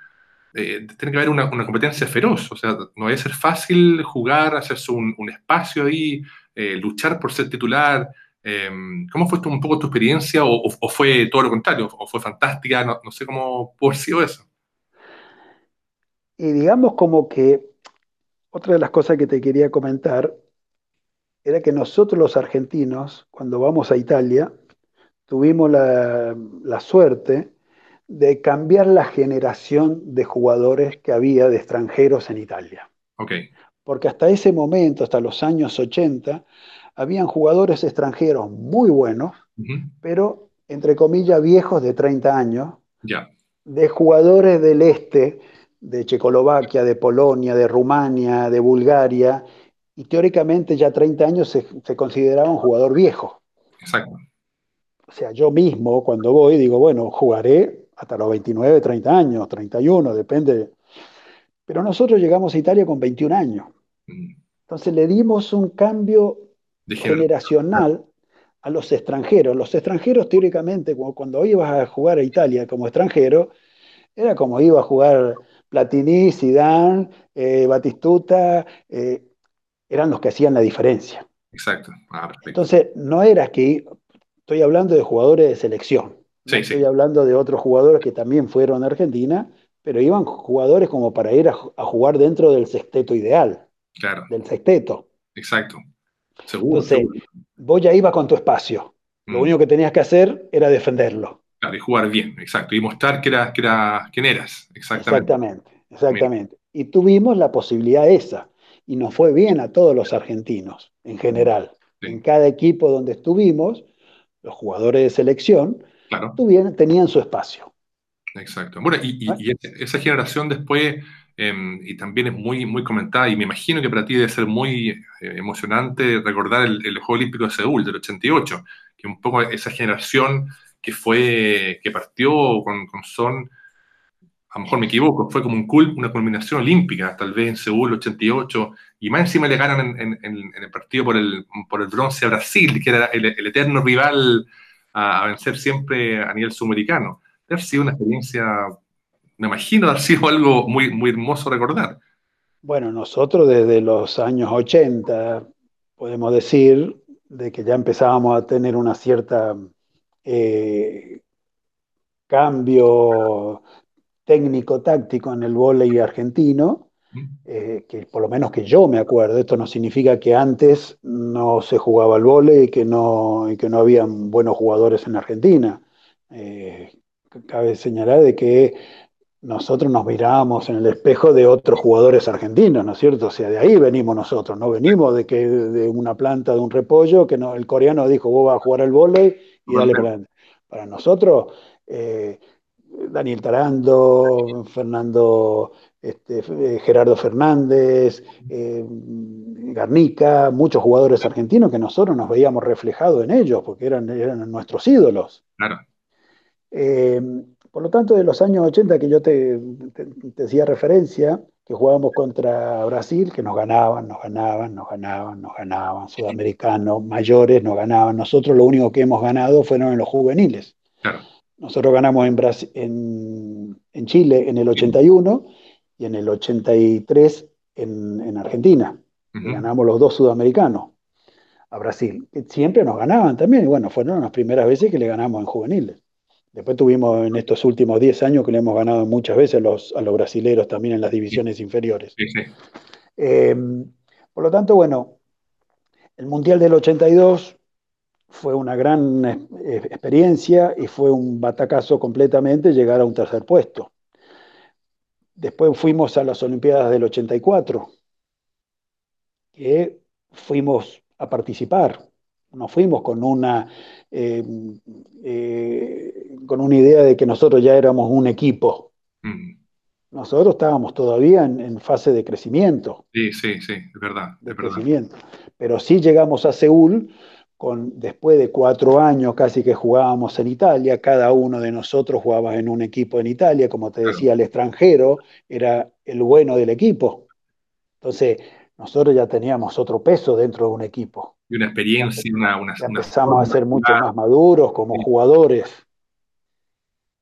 eh, tiene que haber una, competencia feroz, o sea, no debe ser fácil jugar, hacerse un, espacio ahí, eh, luchar por ser titular, Em, ¿Cómo fue un poco tu experiencia o, fue todo lo contrario? ¿O fue fantástica? No, sé cómo haber sido eso. Y digamos como que otra de las cosas que te quería comentar era que nosotros los argentinos, cuando vamos a Italia, tuvimos la suerte de cambiar la generación de jugadores que había de extranjeros en Italia. Okay. Porque hasta ese momento, hasta los años 80, habían jugadores extranjeros muy buenos, pero entre comillas viejos de 30 años, de jugadores del este, de Checoslovaquia, de Polonia, de Rumania, de Bulgaria, y teóricamente ya 30 años se, consideraba un jugador viejo. Exacto. o sea, yo mismo cuando voy digo, bueno, jugaré hasta los 29, 30 años, 31, depende. Pero nosotros llegamos a Italia con 21 años. Mm. Entonces le dimos un cambio generacional a los extranjeros. Los extranjeros, teóricamente, cuando ibas a jugar a Italia como extranjero, era como iba a jugar Platini, Zidane, eh, Batistuta, eh, eran los que hacían la diferencia. Exacto. Ah, Entonces, no era que estoy hablando de jugadores de selección. Estoy hablando de otros jugadores que también fueron a Argentina, pero iban jugadores como para ir a, jugar dentro del sexteto ideal. Claro. Del sexteto. Exacto. Seguro. Entonces, vos ya ibas con tu espacio. Lo mm. único que tenías que hacer era defenderlo. Claro, y jugar bien, exacto. Y mostrar que, era, que era, quién eras. Exactamente. Exactamente, exactamente. Y tuvimos la posibilidad esa. Y nos fue bien a todos los argentinos, en general. En cada equipo donde estuvimos, los jugadores de selección tenían su espacio. Exacto. Bueno, y, ¿Ah? esa generación después Em, y también es muy, muy comentada, y me imagino que para ti debe ser muy eh, emocionante recordar el, Juego Olímpico de Seúl del 88, que un poco esa generación que fue, que partió con, con Son, a lo mejor me equivoco, fue como un una culminación olímpica, tal vez en Seúl 88, y más encima le ganan en, en, el partido por el, por el bronce a Brasil, que era el, el eterno rival a, vencer siempre a nivel sudamericano. Debe haber sido una experiencia me imagino <laughs> haber sido algo muy, muy hermoso recordar. Bueno, nosotros desde los años 80 podemos decir de que ya empezábamos a tener una cierta eh, cambio técnico-táctico en el vóley argentino, eh, que por lo menos que yo me acuerdo, esto no significa que antes no se jugaba el vóley y que no, y que no habían buenos jugadores en Argentina. Eh, cabe señalar de que nosotros nos mirábamos en el espejo de otros jugadores argentinos, ¿no es cierto? O sea, de ahí venimos nosotros, no venimos de que de una planta de un repollo, que no, el coreano dijo, vos vas a jugar al vóley y dale para Para nosotros, eh, Daniel Tarando, Fernando, este, eh, Gerardo Fernández, eh, Garnica, muchos jugadores argentinos que nosotros nos veíamos reflejados en ellos, porque eran, eran nuestros ídolos. Claro. Por lo tanto, de los años 80 que yo te, decía referencia, que jugábamos contra Brasil, que nos ganaban, nos ganaban, nos ganaban, nos ganaban, sudamericanos, mayores, nos ganaban. Nosotros lo único que hemos ganado fueron en los juveniles. Nosotros ganamos en, en, Chile en el 81 y en el 83 en, Argentina. Ganamos los dos sudamericanos a Brasil. Siempre nos ganaban también, y bueno, fueron las primeras veces que le ganamos en juveniles. Después tuvimos en estos últimos 10 años que le hemos ganado muchas veces a los, a los brasileros también en las divisiones inferiores. Em, por lo tanto, bueno, el Mundial del 82 fue una gran eh, experiencia y fue un batacazo completamente llegar a un tercer puesto. Después fuimos a las Olimpiadas del 84, que fuimos a participar. No fuimos con una eh, eh, con una idea de que nosotros ya éramos un equipo. Mm. Nosotros estábamos todavía en, fase de crecimiento. Sí, sí, sí, es verdad. De crecimiento. Pero sí llegamos a Seúl con, después de cuatro años casi que jugábamos en Italia, cada uno de nosotros jugaba en un equipo en Italia, como te decía, el extranjero era el bueno del equipo. Entonces, nosotros ya teníamos otro peso dentro de un equipo y una experiencia, una, una, empezamos a ser mucho más maduros como jugadores.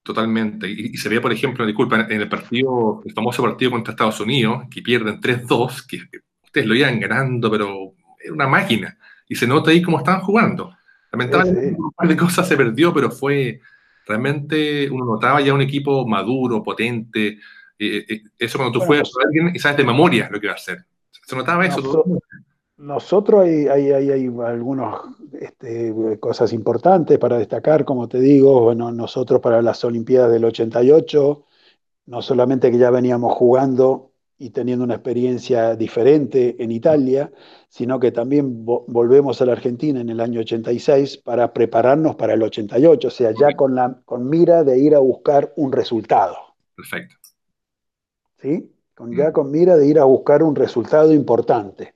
Totalmente. Y, se veía, por ejemplo, disculpa, en el partido, el famoso partido contra Estados Unidos, que pierden 3-2, que ustedes lo iban ganando, pero era una máquina. Y se nota ahí cómo estaban jugando. Lamentablemente, un par de cosas se perdió, pero fue realmente, uno notaba ya un equipo maduro, potente. Eh, eh, eso cuando tú juegas a alguien y sabes de memoria lo que va a hacer. Se notaba eso. Nosotros hay, hay, hay, algunas este, cosas importantes para destacar, como te digo, bueno, nosotros para las Olimpiadas del 88, no solamente que ya veníamos jugando y teniendo una experiencia diferente en Italia, sino que también volvemos a la Argentina en el año 86 para prepararnos para el 88, o sea, ya con, la, con mira de ir a buscar un resultado. Perfecto. ¿Sí? Con, ya con mira de ir a buscar un resultado importante.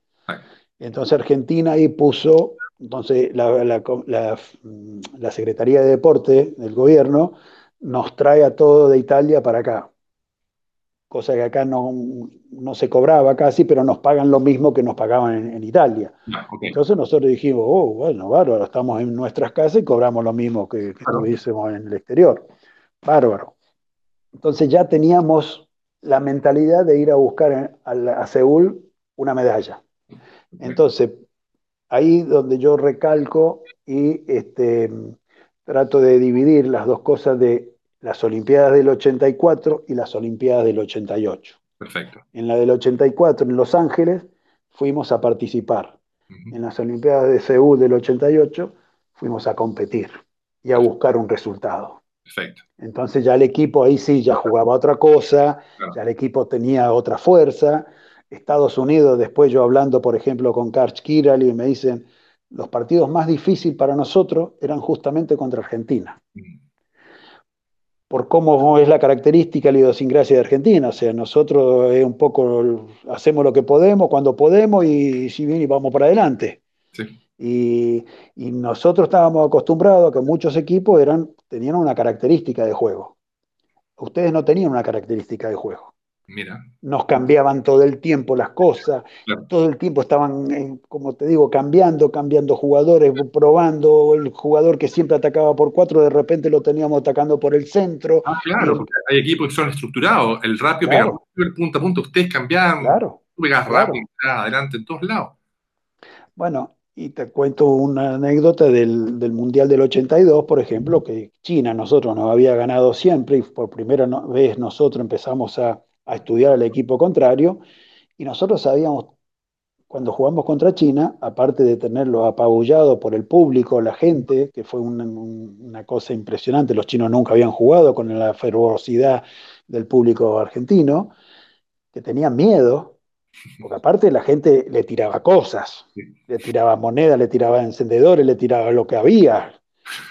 Entonces Argentina ahí puso Entonces, la, la, Secretaría de Deporte del gobierno nos trae a todo de Italia para acá. Cosa que acá no, no se cobraba casi, pero nos pagan lo mismo que nos pagaban en, Italia. Ah, Entonces nosotros dijimos, oh, bueno, bárbaro, estamos en nuestras casas y cobramos lo mismo que, que estuviésemos en el exterior. Bárbaro. Entonces ya teníamos la mentalidad de ir a buscar a, a Seúl una medalla. Entonces, ahí donde yo recalco y este, trato de dividir las dos cosas de las Olimpiadas del 84 y las Olimpiadas del 88. Perfecto. En la del 84 en Los Ángeles fuimos a participar. En las Olimpiadas de Seúl del 88 fuimos a competir y a buscar un resultado. Perfecto. Entonces ya el equipo ahí sí ya jugaba otra cosa, ya el equipo tenía otra fuerza, Estados Unidos, después yo hablando, por ejemplo, con Karch Kirali, me dicen, los partidos más difíciles para nosotros eran justamente contra Argentina. Por cómo es la característica, la idiosincrasia de Argentina. O sea, nosotros es un poco, hacemos lo que podemos, cuando podemos, y si bien y vamos para adelante. Y, y, nosotros estábamos acostumbrados a que muchos equipos eran, tenían una característica de juego. Ustedes no tenían una característica de juego. Mira. Nos cambiaban todo el tiempo las cosas, todo el tiempo estaban, eh, como te digo, cambiando, cambiando jugadores, probando, el jugador que siempre atacaba por cuatro, de repente lo teníamos atacando por el centro. Ah, claro, porque hay equipos que son estructurados, el rápido claro. el punto a punto, ustedes cambian, claro, tú pegas rápido, adelante en todos lados. Bueno, y te cuento una anécdota del, del, Mundial del 82, por ejemplo, que China nosotros nos había ganado siempre y por primera vez nosotros empezamos a a estudiar al equipo contrario, y nosotros sabíamos, cuando jugamos contra China, aparte de tenerlo apabullado por el público, la gente, que fue una, cosa impresionante, los chinos nunca habían jugado con la fervorosidad del público argentino, que tenían miedo, porque aparte la gente le tiraba cosas, le tiraba monedas, le tiraba encendedores, le tiraba lo que había.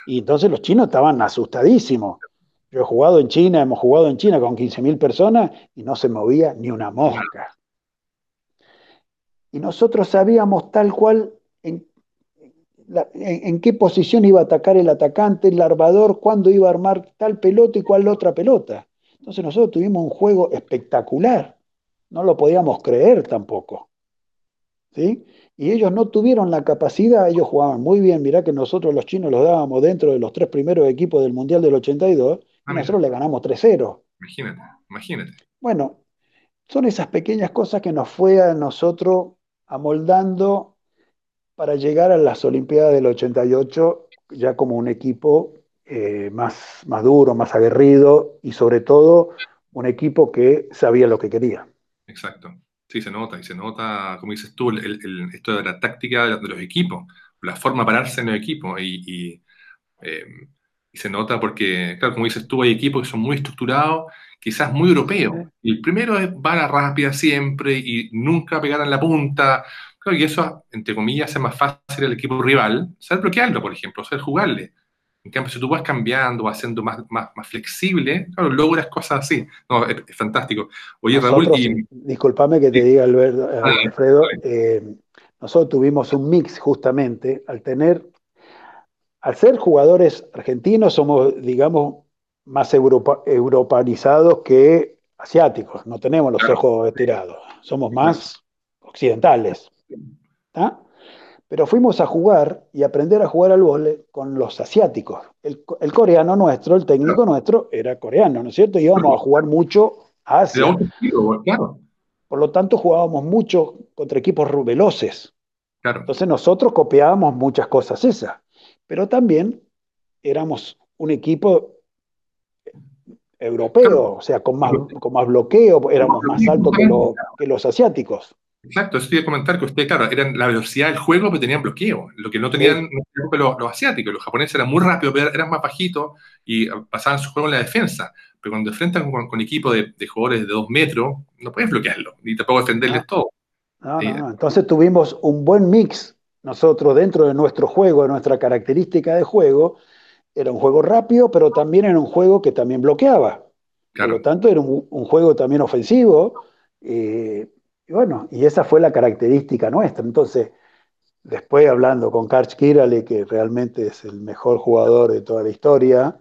Y entonces los chinos estaban asustadísimos. Yo he jugado en China, hemos jugado en China con 15.000 personas y no se movía ni una mosca. Y nosotros sabíamos tal cual en, qué posición iba a atacar el atacante, el larvador, cuándo iba a armar tal pelota y cuál otra pelota. Entonces nosotros tuvimos un juego espectacular. No lo podíamos creer tampoco. ¿Sí? Y ellos no tuvieron la capacidad, ellos jugaban muy bien, mirá que nosotros los chinos los dábamos dentro de los tres primeros equipos del Mundial del 82, y nosotros le ganamos 3-0. Imagínate, imagínate. Bueno, son esas pequeñas cosas que nos fue a nosotros amoldando para llegar a las Olimpiadas del 88 ya como un equipo eh, más maduro, más aguerrido y sobre todo un equipo que sabía lo que quería. Exacto. Sí, se nota, y se nota, como dices tú, el, esto de la táctica de los equipos, la forma de pararse en los equipos. Y, eh, y se nota porque, claro, como dices tú, hay equipos que son muy estructurados, quizás muy europeos. Y el primero es bala rápida siempre y nunca pegar en la punta. Creo que eso, entre comillas, hace más fácil al equipo rival saber bloquearlo, por ejemplo, saber jugarle. En cambio, si tú vas cambiando, vas siendo más, más, más flexible, claro, logras cosas así. No, es, fantástico. Oye, Raúl, y... Disculpame que te diga, Alberto, ah, Alfredo, eh, nosotros tuvimos un mix justamente al tener al ser jugadores argentinos somos, digamos, más europanizados que asiáticos, no tenemos los ojos estirados, somos más occidentales. Pero fuimos a jugar y aprender a jugar al vole con los asiáticos. El, coreano nuestro, el técnico nuestro, era coreano, ¿no es cierto? Íbamos a jugar mucho a Asia. Por lo tanto, jugábamos mucho contra equipos veloces. Entonces nosotros copiábamos muchas cosas esas pero también éramos un equipo europeo, o sea, con más, con más bloqueo, éramos más altos que, los asiáticos. Exacto, eso quería comentar que ustedes, claro, eran la velocidad del juego, pero tenían bloqueo. Lo que no tenían los, asiáticos, los japoneses eran muy rápidos, pero eran más bajitos y pasaban su juego en la defensa. Pero cuando enfrentan con, con equipos de, jugadores de dos metros, no puedes bloquearlo, ni tampoco defenderles ah. todo. no, no. Entonces tuvimos un buen mix nosotros, dentro de nuestro juego, de nuestra característica de juego, era un juego rápido, pero también era un juego que también bloqueaba. Por lo tanto, era un, juego también ofensivo. Eh, y bueno, y esa fue la característica nuestra. Entonces, después hablando con Karch Kirale, que realmente es el mejor jugador de toda la historia,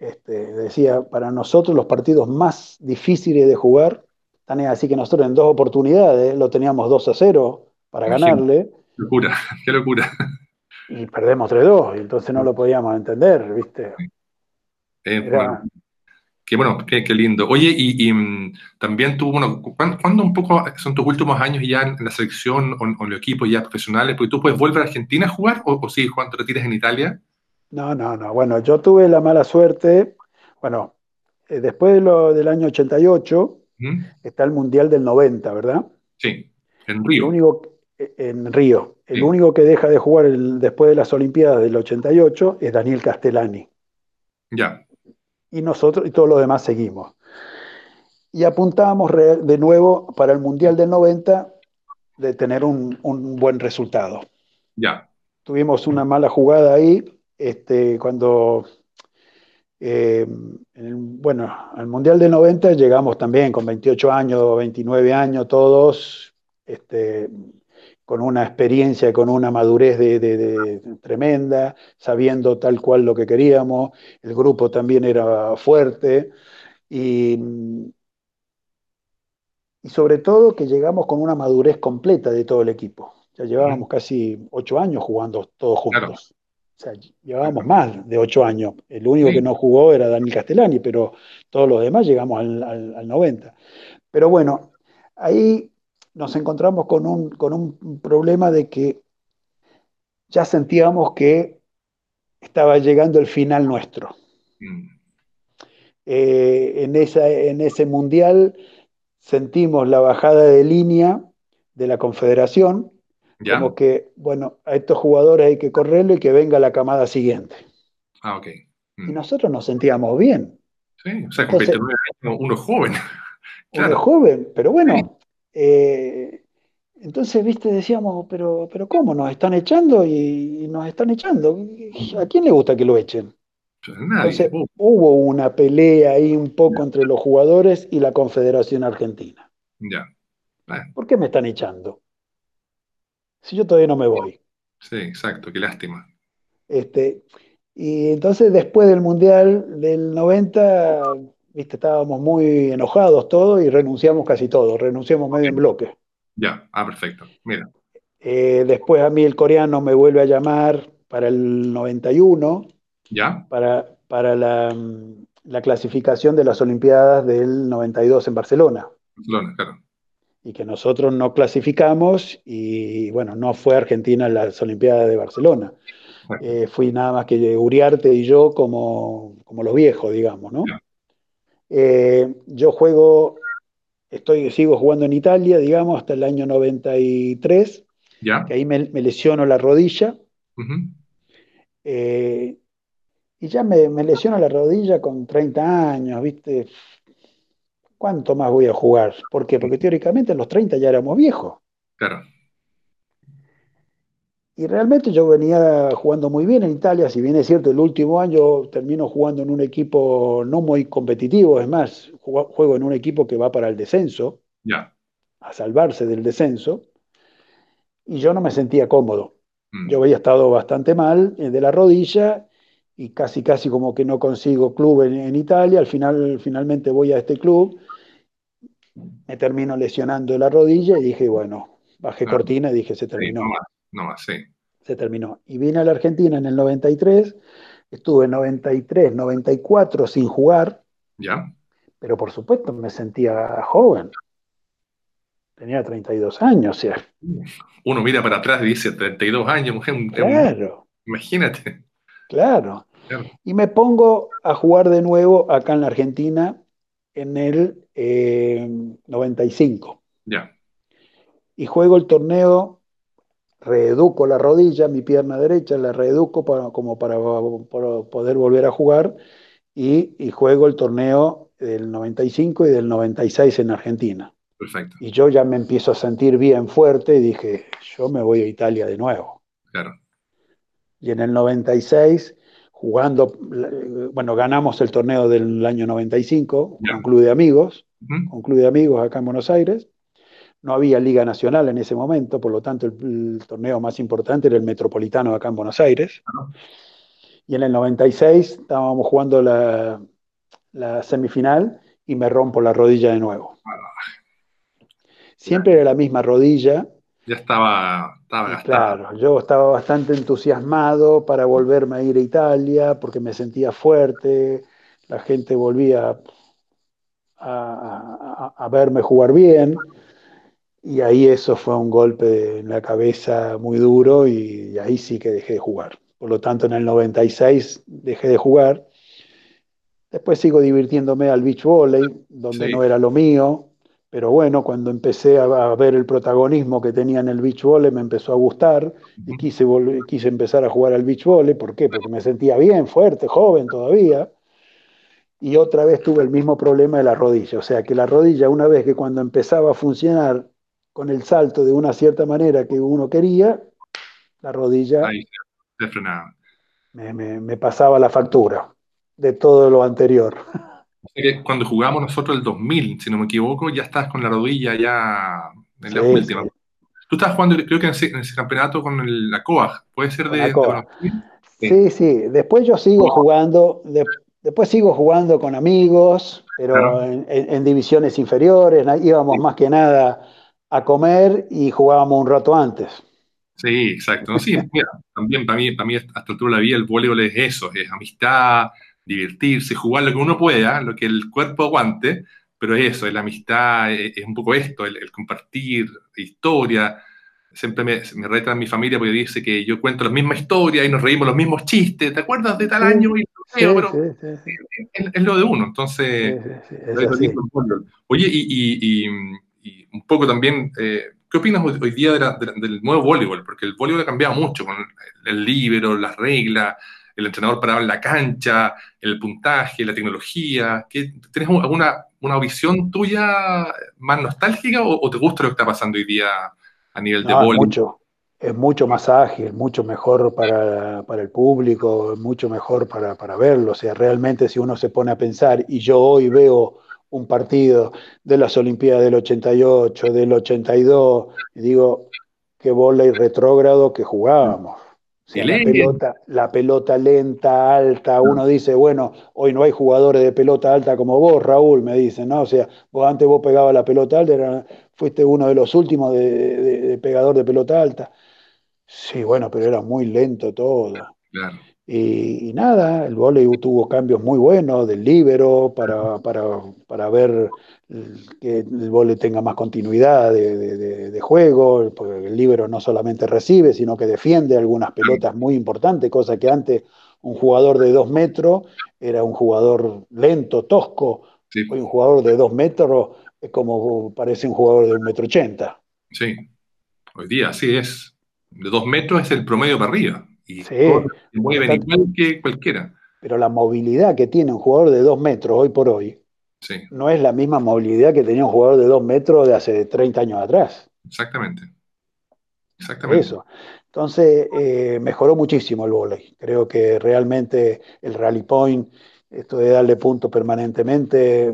este, decía, para nosotros los partidos más difíciles de jugar, tan así que nosotros en dos oportunidades lo teníamos 2 a 0 para ganarle. Locura, <laughs> qué locura. Y perdemos 3-2, y entonces no lo podíamos entender, ¿viste? Eh, bueno, qué bueno, qué, qué, lindo. Oye, y, y mm, también tú, bueno, ¿cuándo, un poco son tus últimos años ya en, la selección o, en los equipos ya profesionales? Porque tú puedes volver a Argentina a jugar o, o sigues jugando, te retiras en Italia. No, no, no. Bueno, yo tuve la mala suerte, bueno, eh, después de lo, del año 88 ¿Mm? está el Mundial del 90, ¿verdad? Sí, en Río. El único, en Río. El único que deja de jugar el, después de las Olimpiadas del 88 es Daniel Castellani. Ya. Y nosotros y todos los demás seguimos. Y apuntábamos de nuevo para el Mundial del 90 de tener un, un buen resultado. Ya. Tuvimos una mala jugada ahí, este, cuando, eh, en, bueno, al Mundial del 90 llegamos también con 28 años, 29 años, todos, este, con una experiencia, con una madurez de, de, de, tremenda, sabiendo tal cual lo que queríamos, el grupo también era fuerte y, y sobre todo que llegamos con una madurez completa de todo el equipo. Ya llevábamos casi ocho años jugando todos juntos. Claro. O sea, llevábamos más de ocho años. El único sí. que no jugó era Daniel Castellani, pero todos los demás llegamos al, al, al 90. Pero bueno, ahí nos encontramos con un, con un problema de que ya sentíamos que estaba llegando el final nuestro. Mm. Eh, en, esa, en ese mundial sentimos la bajada de línea de la Confederación, ¿Ya? Como que, bueno, a estos jugadores hay que correrlo y que venga la camada siguiente. Ah, ok. Mm. Y nosotros nos sentíamos bien. Sí, o sea, con 29 años uno joven. <laughs> claro. Uno joven, pero bueno. Eh, entonces, viste, decíamos, pero, pero ¿cómo? Nos están echando y, y, nos están echando. ¿A quién le gusta que lo echen? Entonces, hubo una pelea ahí un poco entre los jugadores y la Confederación Argentina. Ya. Bueno. ¿Por qué me están echando? si yo todavía no me voy. Sí, exacto, qué lástima. Este, y entonces después del Mundial del 90, viste, estábamos muy enojados todos y renunciamos casi todos, renunciamos medio en bloque. Ya, ah, perfecto, mira. Eh, después a mí el coreano me vuelve a llamar para el 91, ¿Ya? para, para la, la clasificación de las Olimpiadas del 92 en Barcelona. Barcelona, claro y que nosotros no clasificamos y bueno, no fue Argentina en las Olimpiadas de Barcelona. Eh, fui nada más que Uriarte y yo como, como los viejos, digamos, ¿no? Eh, yo juego, estoy, sigo jugando en Italia, digamos, hasta el año 93, ¿Ya? que ahí me, me lesiono la rodilla. Uh -huh. eh, y ya me, me lesiono la rodilla con 30 años, ¿viste? ¿cuánto más voy a jugar? ¿Por qué? Porque teóricamente a los 30 ya éramos viejos. Claro. Y realmente yo venía jugando muy bien en Italia, si bien es cierto, el último año termino jugando en un equipo no muy competitivo, es más, juego en un equipo que va para el descenso, yeah. a salvarse del descenso, y yo no me sentía cómodo. Mm. Yo había estado bastante mal eh, de la rodilla y casi casi como que no consigo club en, en Italia, al final finalmente voy a este club me termino lesionando la rodilla y dije, bueno, bajé claro. cortina y dije, se terminó. Sí, no más, no más, sí. Se terminó. Y vine a la Argentina en el 93, estuve 93, 94 sin jugar. Ya. Pero por supuesto me sentía joven. Tenía 32 años, o sea. Uno mira para atrás y dice 32 años, mujer. Claro. Imagínate. Claro. claro. Y me pongo a jugar de nuevo acá en la Argentina en el eh, 95. Ya. Y juego el torneo, reeduco la rodilla, mi pierna derecha, la reeduco para, como para, para, poder volver a jugar y, y, juego el torneo del 95 y del 96 en Argentina. Perfecto. Y yo ya me empiezo a sentir bien fuerte y dije, yo me voy a Italia de nuevo. Claro. Y en el 96 jugando, bueno, ganamos el torneo del año 95 yeah. con Club de Amigos, uh -huh. con Club de Amigos acá en Buenos Aires. No había Liga Nacional en ese momento, por lo tanto el, torneo más importante era el Metropolitano acá en Buenos Aires. Y en el 96 estábamos jugando la, la semifinal y me rompo la rodilla de nuevo. Siempre era la misma rodilla. Ya estaba, estaba Claro, yo estaba bastante entusiasmado para volverme a ir a Italia porque me sentía fuerte, la gente volvía a, verme jugar bien. Y ahí eso fue un golpe en la cabeza muy duro y, ahí sí que dejé de jugar. Por lo tanto, en el 96 dejé de jugar. Después sigo divirtiéndome al beach volley, donde no era lo mío. Pero bueno, cuando empecé a, ver el protagonismo que tenía en el beach volley, me empezó a gustar y quise, quise empezar a jugar al beach volley. ¿Por qué? Porque me sentía bien, fuerte, joven todavía y otra vez tuve el mismo problema de la rodilla. O sea que la rodilla, una vez que cuando empezaba a funcionar con el salto de una cierta manera que uno quería, la rodilla me, me, pasaba la factura de todo lo anterior. Cuando jugamos nosotros el 2000, si no me equivoco, ya estás con la rodilla ya en la última. Tú estabas jugando, creo que en ese, campeonato con la COAG, ¿puede ser de, Sí, sí. Después yo sigo jugando, Después sigo jugando con amigos, pero en, divisiones inferiores, íbamos más que nada a comer y jugábamos un rato antes. Sí, exacto. sí, también para mí, para mí hasta altura de la vida el voleibol es eso, es amistad, divertirse, jugar lo que uno pueda, lo que el cuerpo aguante, pero eso, es la amistad, es, un poco esto, el, el compartir historia, siempre me, me retan mi familia porque dice que yo cuento la misma historia y nos reímos los mismos chistes, ¿te acuerdas de tal año? pero es, lo de uno, entonces... Oye, y, un poco también, eh, ¿qué opinas hoy, día del nuevo voleibol? Porque el voleibol ha cambiado mucho con el libro, las reglas, el entrenador parado en la cancha, el puntaje, la tecnología. ¿Tienes alguna una visión tuya más nostálgica o, o te gusta lo que está pasando hoy día a nivel de no, Mucho, es mucho más ágil, mucho mejor para, el público, mucho mejor para, para, verlo. O sea, realmente si uno se pone a pensar, y yo hoy veo un partido de las Olimpiadas del 88, del 82, y digo, qué bola y retrógrado que jugábamos la, pelota, la pelota lenta, alta, uno dice, bueno, hoy no hay jugadores de pelota alta como vos, Raúl, me dicen, ¿no? O sea, vos antes vos pegabas la pelota alta, fuiste uno de los últimos de, pegador de pelota alta. Sí, bueno, pero era muy lento todo. Claro. Y, nada, el volei tuvo cambios muy buenos del libero para, para, ver que el volei tenga más continuidad de, juego, porque el libero no solamente recibe, sino que defiende algunas pelotas muy importantes, cosa que antes un jugador de dos metros era un jugador lento, tosco. Hoy un jugador de dos metros es como parece un jugador de un metro ochenta. Sí, hoy día así es. De dos metros es el promedio para arriba sí, mueven igual que cualquiera. Pero la movilidad que tiene un jugador de dos metros hoy por hoy no es la misma movilidad que tenía un jugador de dos metros de hace 30 años atrás. Exactamente. Exactamente. Eso. Entonces, eh, mejoró muchísimo el volei. Creo que realmente el rally point, esto de darle punto permanentemente,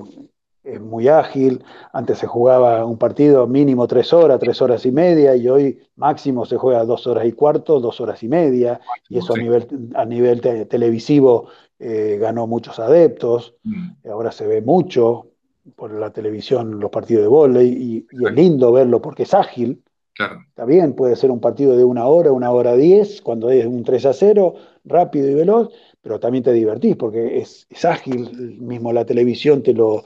es muy ágil. Antes se jugaba un partido mínimo tres horas, tres horas y media, y hoy máximo se juega dos horas y cuarto, dos horas y media, y eso a nivel, a nivel televisivo eh, ganó muchos adeptos. Mm. Ahora se ve mucho por la televisión los partidos de volei, y, y es lindo verlo porque es ágil. Está bien, puede ser un partido de una hora, una hora diez, cuando es un 3 a 0, rápido y veloz, pero también te divertís porque es, es ágil, mismo la televisión te lo,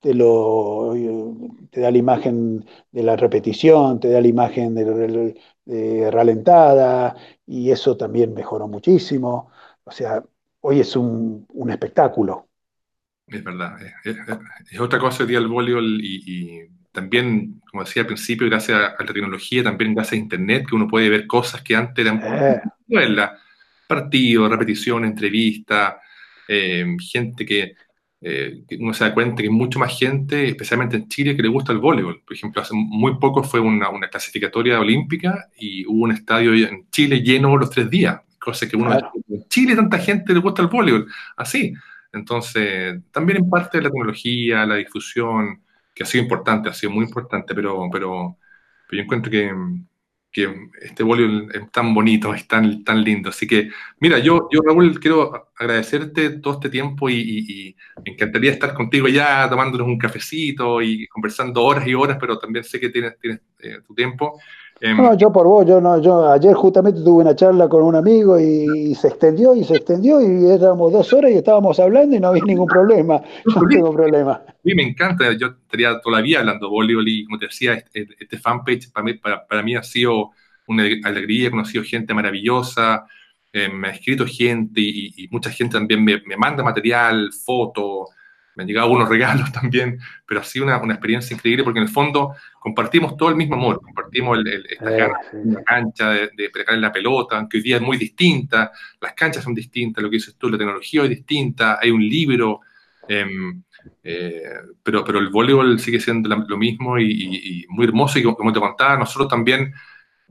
te, lo, te da la imagen de la repetición, te da la imagen de, ralentada, y eso también mejoró muchísimo. O sea, hoy es un, espectáculo. Es verdad, es, otra cosa el día del voleibol y, también, como decía al principio, gracias a la tecnología, también gracias a Internet, que uno puede ver cosas que antes eran eh. partidos, repeticiones, entrevistas, eh, gente que eh, uno se da cuenta que hay mucha más gente, especialmente en Chile, que le gusta el voleibol. Por ejemplo, hace muy poco fue una, clasificatoria olímpica y hubo un estadio en Chile lleno los tres días, cosa que uno en Chile tanta gente le gusta el voleibol, así. Entonces, también en parte de la tecnología, la difusión, que ha sido importante, ha sido muy importante, pero, pero, pero yo encuentro que, que este bolio es tan bonito, es tan, tan lindo. Así que, mira, yo, yo Raúl, quiero agradecerte todo este tiempo y, me encantaría estar contigo ya tomándonos un cafecito y conversando horas y horas, pero también sé que tienes, tienes eh, tu tiempo. Em, no, yo por vos, yo no, yo ayer justamente tuve una charla con un amigo y, se extendió y se extendió y éramos dos horas y estábamos hablando y no había ningún problema. <laughs> No tengo problema. A mí me encanta, yo estaría todavía hablando voleibol y como te decía, este, este fanpage para mí, para, mí ha sido una alegría, he conocido gente maravillosa, eh, me ha escrito gente y, mucha gente también me, me manda material, fotos me han llegado unos regalos <laughs> también, pero ha sido una, una, experiencia increíble porque en el fondo compartimos todo el mismo amor, compartimos el, esta eh, la cancha de, de en la pelota, aunque hoy día es muy distinta, las canchas son distintas, lo que dices tú, la tecnología es distinta, hay un libro, em, eh, pero, pero el voleibol sigue siendo lo mismo y, muy hermoso y como te contaba, nosotros también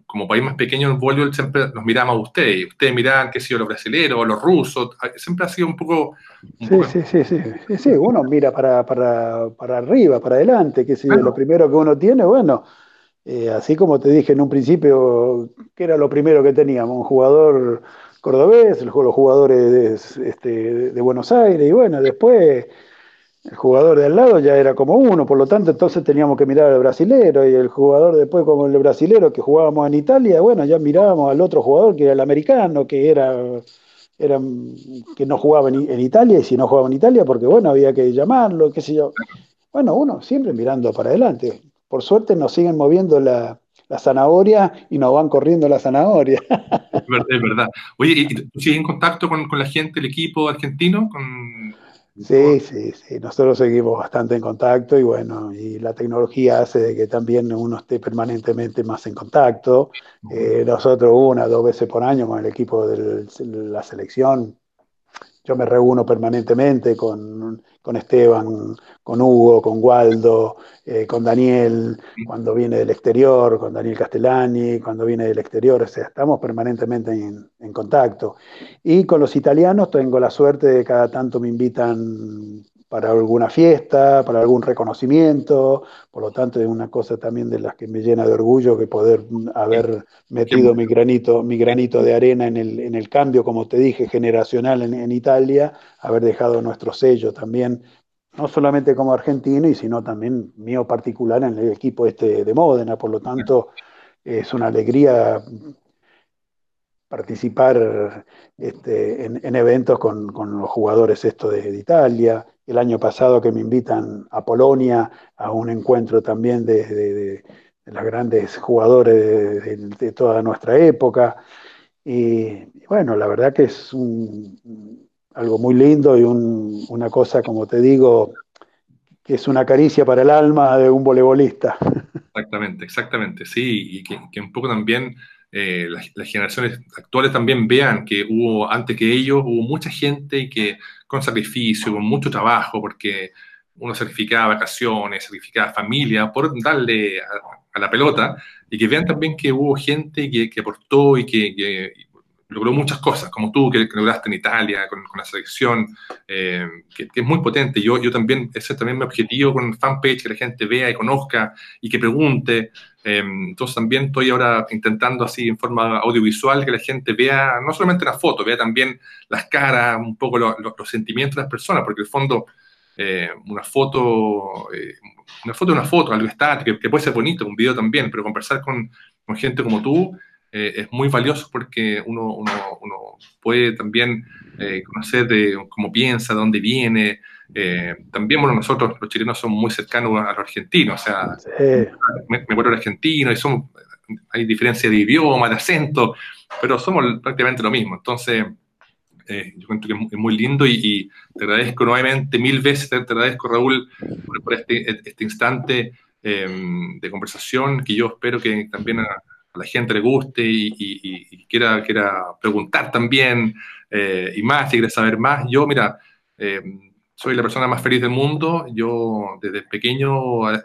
como país más pequeño en voleibol siempre nos miramos a ustedes, ustedes miran qué sido los brasileños, los rusos, siempre ha sido un poco... sí, sí, sí, sí, sí, uno mira para, para, para arriba, para adelante, que si lo primero que uno tiene, bueno, eh, así como te dije en un principio, que era lo primero que teníamos, un jugador cordobés, los jugadores de, este, de Buenos Aires, y bueno, después el jugador de al lado ya era como uno, por lo tanto entonces teníamos que mirar al brasilero y el jugador después como el brasilero que jugábamos en Italia, bueno, ya mirábamos al otro jugador que era el americano, que era, que no jugaba en, Italia y si no jugaba en Italia porque bueno, había que llamarlo, qué sé yo. Bueno, uno siempre mirando para adelante. Por suerte nos siguen moviendo la, zanahoria y nos van corriendo la zanahoria. <laughs> Es verdad, es verdad. Oye, ¿y sigues en contacto con, con la gente, el equipo argentino? Con Sí, sí, sí, nosotros seguimos bastante en contacto y bueno, y la tecnología hace de que también uno esté permanentemente más en contacto. Eh, nosotros una, dos veces por año con el equipo de la selección yo me reúno permanentemente con, Esteban, con Hugo, con Waldo, eh, con Daniel, cuando viene del exterior, con Daniel Castellani, cuando viene del exterior, o sea, estamos permanentemente en, contacto. Y con los italianos tengo la suerte de cada tanto me invitan para alguna fiesta, para algún reconocimiento, por lo tanto es una cosa también de las que me llena de orgullo que poder haber metido mi granito, mi granito de arena en el, en el cambio, como te dije, generacional en, Italia, haber dejado nuestro sello también, no solamente como argentino, y sino también mío particular en el equipo este de Módena, por lo tanto es una alegría participar este, en, eventos con, los jugadores esto de, Italia, el año pasado que me invitan a Polonia a un encuentro también de, los grandes jugadores de, toda nuestra época. Y, bueno, la verdad que es algo muy lindo y una cosa, como te digo, que es una caricia para el alma de un voleibolista. <laughs> Exactamente, exactamente, sí, y que un poco también eh, las, generaciones actuales también vean que hubo, antes que ellos, hubo mucha gente y que con sacrificio, con mucho trabajo, porque uno sacrificaba vacaciones, sacrificaba familia por darle a, la pelota, y que vean también que hubo gente que, que aportó y que, logró muchas cosas, como tú que, lograste en Italia con, la selección, eh, que, es muy potente. Yo, yo también, ese es también mi objetivo con fanpage, que la gente vea y conozca y que pregunte. Eh, entonces también estoy ahora intentando así en forma audiovisual que la gente vea no solamente la foto, vea también las caras, un poco los sentimientos de las personas, porque en el fondo eh, una foto, una foto es una foto, algo estático, que, puede ser bonito, un video también, pero conversar con, con gente como tú, eh, es muy valioso porque uno, uno, uno puede también eh, conocer de cómo piensa, de dónde viene. Eh, también, bueno, nosotros los chilenos somos muy cercanos a los argentinos, o sea, me, me vuelvo argentino y somos, hay diferencia de idioma, de acento, pero somos prácticamente lo mismo. Entonces, yo creo que es muy lindo y, te agradezco nuevamente mil veces, te, agradezco Raúl por, este, este, instante de conversación que yo espero que también a la gente le guste y, quiera, quiera preguntar también eh, y más, si quiere saber más. Yo, mira, eh, soy la persona más feliz del mundo. Yo desde pequeño eh,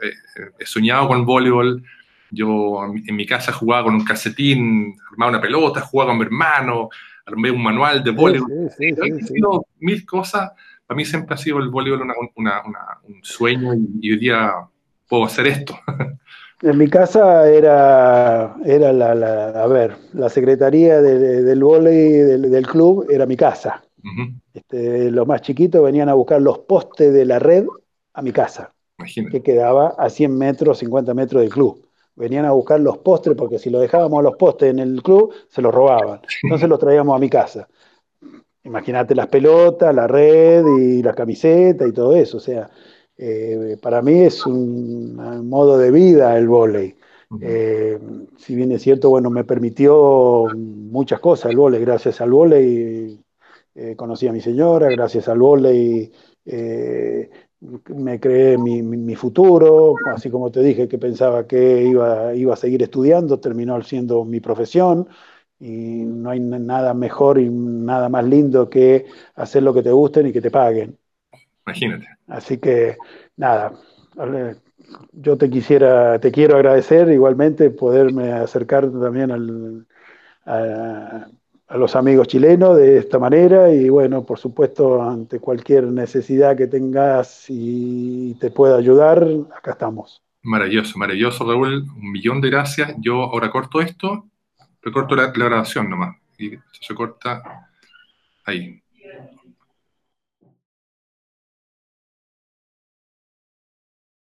he soñado con voleibol. Yo en mi casa jugaba con un casetín, armaba una pelota, jugaba con mi hermano, armé un manual de voleibol. Sí, sí, mil cosas. Para mí siempre ha sido el voleibol un sueño y hoy día puedo hacer esto. <laughs> En mi casa era, era la, a ver, la secretaría del vóley del, club era mi casa. Este, los más chiquitos venían a buscar los postes de la red a mi casa, que quedaba a 100 metros, 50 metros del club. Venían a buscar los postres porque si lo dejábamos a los postes en el club, se los robaban. Entonces los traíamos a mi casa. Imagínate las pelotas, la red y la camiseta y todo eso. O sea, eh, para mí es un, modo de vida el vóley. Eh, si bien es cierto, bueno, me permitió muchas cosas el vóley. Gracias al vóley eh, conocí a mi señora, gracias al vóley me creé mi, futuro, así como te dije que pensaba que iba, iba a seguir estudiando, terminó siendo mi profesión y no hay nada mejor y nada más lindo que hacer lo que te gusten y que te paguen. Imagínate. Así que, nada, yo te quisiera, te quiero agradecer igualmente poderme acercar también al, a, los amigos chilenos de esta manera y bueno, por supuesto, ante cualquier necesidad que tengas y te pueda ayudar, acá estamos. Maravilloso, maravilloso, Raúl. Un millón de gracias. Yo ahora corto esto, recorto la, grabación nomás y se corta ahí.